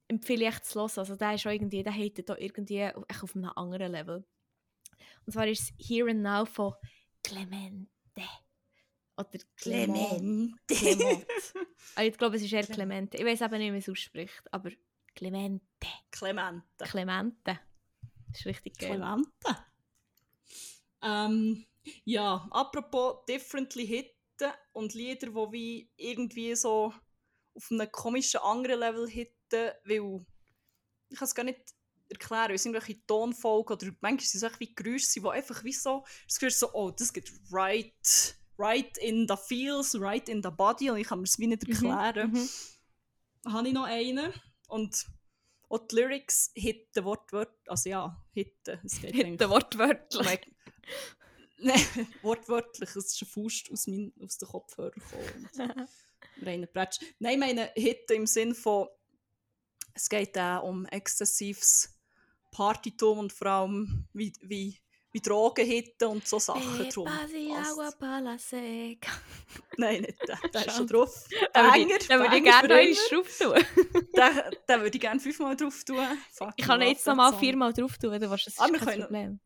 empfehle ich echt zu hören. Also der ist auch irgendwie, der hatet da irgendwie echt auf einem anderen Level. Und zwar ist es Here and Now von Clemente. Oder Clement. Clement. [laughs] Also ich glaube, es ist eher Clemente. Ich weiß eben nicht, wie man es ausspricht, aber Clemente. Clemente. Clemente. Das ist richtig geil. Clemente. Ähm, ja, apropos differently hitten und Lieder, die wie irgendwie so auf einem komischen anderen Level hitten, weil ich kann es gar nicht erklären, es sind irgendwelche Tonfolgen oder manchmal sind es wie Geräusche, die einfach wie so, das Geräusch so, oh, das geht right, right in the feels, right in the body und ich kann mir es wie nicht erklären. Mhm. habe ich noch einen und auch die Lyrics hitten wortwörtlich, also ja, hitten, es geht Hinten wortwörtlich. Nein, [laughs] wortwörtlich, es ist ein Faust aus, mein, aus den Kopfhörern gekommen. [laughs] Reiner Bretsch. Nein, ich meine Hitten im Sinn von, es geht auch um exzessives Partytum und vor allem wie, wie, wie Drogen hitten und so Sachen drum. [laughs] Nein, nicht der, der ist schon drauf. Da würde ich, ich gerne noch drauf tun. Den, den würde ich gerne fünfmal drauf tun. Fuck, Ich kann jetzt noch mal viermal drauf tun, du weißt, das ist Ah, wir kein Problem.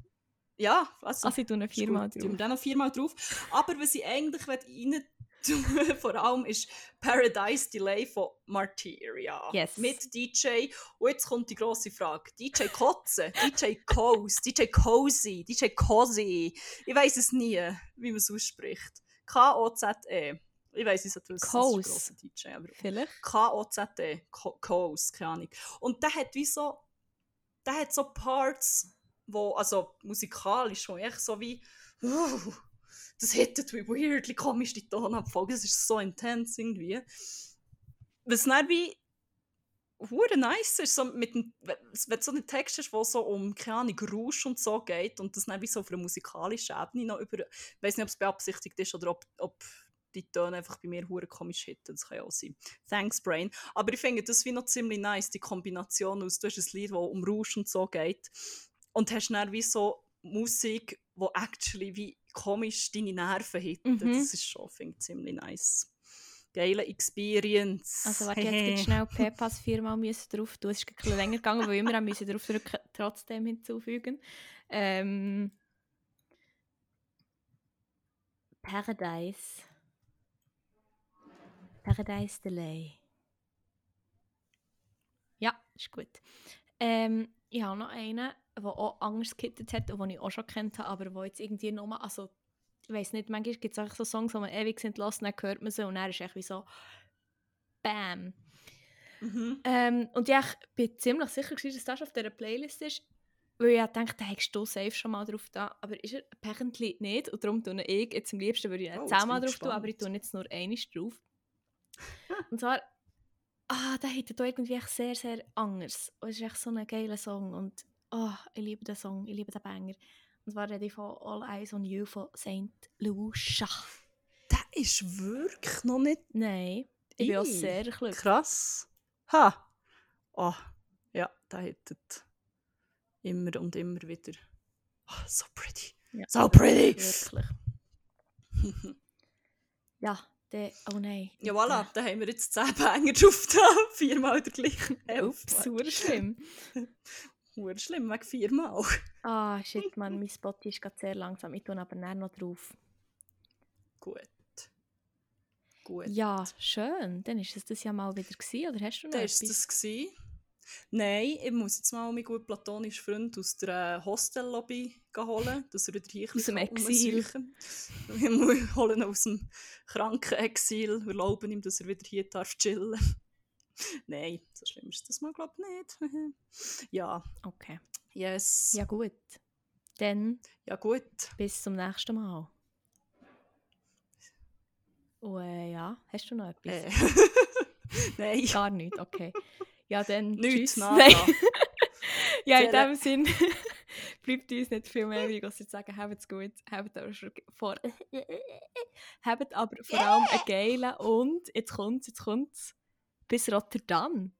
Ja, also, Also ich tue ihn Ist viermal drauf. wir dann noch viermal drauf. Aber was ich eigentlich rein [laughs] vor allem ist Paradise Delay von Martyria. Yes. Mit DJ. Und jetzt kommt die grosse Frage. DJ Kotze, DJ Cozy, DJ Cozy, DJ Cozy. Ich weiß es nie, wie man es ausspricht. K-O-Z-E. Ich weiß es nicht, ein Coz. grosser DJ. Aber Vielleicht. K-O-Z-E, Co- Coast, keine Ahnung. Und der hat wie so, der hat so Parts, wo, also musikalisch, wo echt so wie, uh, das hittet wie weirdly komisch die Tonabfolge, das ist so intens irgendwie. Was dann wie hure nice ist, so mit dem, wenn so ein Text ist, wo so um, keine Ahnung, Rausch und so geht und das dann wie so auf einer musikalischen Ebene noch über, ich weiß nicht, ob es beabsichtigt ist oder ob, ob die Töne einfach bei mir hure komisch hitten. Das kann ja auch sein. Thanks, Brain. Aber ich finde das wie noch ziemlich nice, die Kombination aus, du hast ein Lied, das um Rausch und so geht und hast dann wie so Musik, wo actually wie komisch deine Nerven hitten. Mhm. Das ist schon, ich, ziemlich nice. Geile Experience. Also warte, [laughs] jetzt geht schnell Pepas viermal müssen drauf tun. Es ist ein bisschen länger gegangen, weil wir immer müssen drauf drücken, trotzdem hinzufügen. Ähm, Paradise. Paradise Delay. Ja, ist gut. Ähm, ich habe noch einen, der auch anders gehittet hat und den ich auch schon kennt habe, aber wo jetzt irgendwie nochmal, also ich weiß nicht, manchmal gibt es einfach so Songs, die man ewig sind lassen, dann hört man sie und dann ist echt wie so BAM. Mhm. Ähm, und ja, ich bin ziemlich sicher, gewesen, dass das auf dieser Playlist ist, weil ich dachte, da hättest du safe schon mal drauf da, aber ist er apparently nicht und darum tue ich jetzt am liebsten würde ich Oh, oh, zehnmal drauf tun, aber ich tue jetzt nur einmal drauf. [laughs] und zwar, ah, der hätte da irgendwie echt sehr, sehr anders. Und es ist echt so ein geiler Song und oh, ich liebe den Song, ich liebe den Banger. Und zwar rede ich von All Eyes on You von St. Lucia. Der ist wirklich noch nicht Nein, ich bin auch sehr glücklich. krass. Ha! Oh, ja, der hättet immer und immer wieder. Oh, so pretty. Ja, So pretty! Wirklich. [laughs] ja, der, oh nein. Ja, voilà, da haben wir jetzt 10 Banger drauf da. Viermal der gleichen. Ups, super schlimm. [laughs] Hure schlimm, wegen viermal. Ah, shit, man, [laughs] mein Spot ist gerade sehr langsam. Ich tue aber näher noch drauf. Gut. Gut. Ja, schön. Dann ist es das ja mal wieder gewesen, oder hast du noch Dann war etwas? das. Gewesen. Nein, ich muss jetzt mal meinen guten platonischen Freund aus der äh, Hostellobby holen, dass er wieder hier [laughs] Aus dem Exil. [laughs] Wir holen ihn aus dem kranken Exil, erlauben ihm, dass er wieder hier darf chillen [laughs] Nein, so schlimm ist das mal, glaube ich, nicht. [laughs] ja, Okay. yes. Ja, gut. Dann ja gut. bis zum nächsten Mal. Und äh, ja, hast du noch etwas? Äh. [laughs] Nein. Gar nicht, okay. Ja, dann Nichts, tschüss. Nein. ja, in dem Sinn bleibt uns nicht viel mehr übrig, als zu sagen, habt es gut, habt aber schon vor... habt aber vor allem einen geilen und, jetzt kommt's, jetzt kommt's, bis Rotterdam.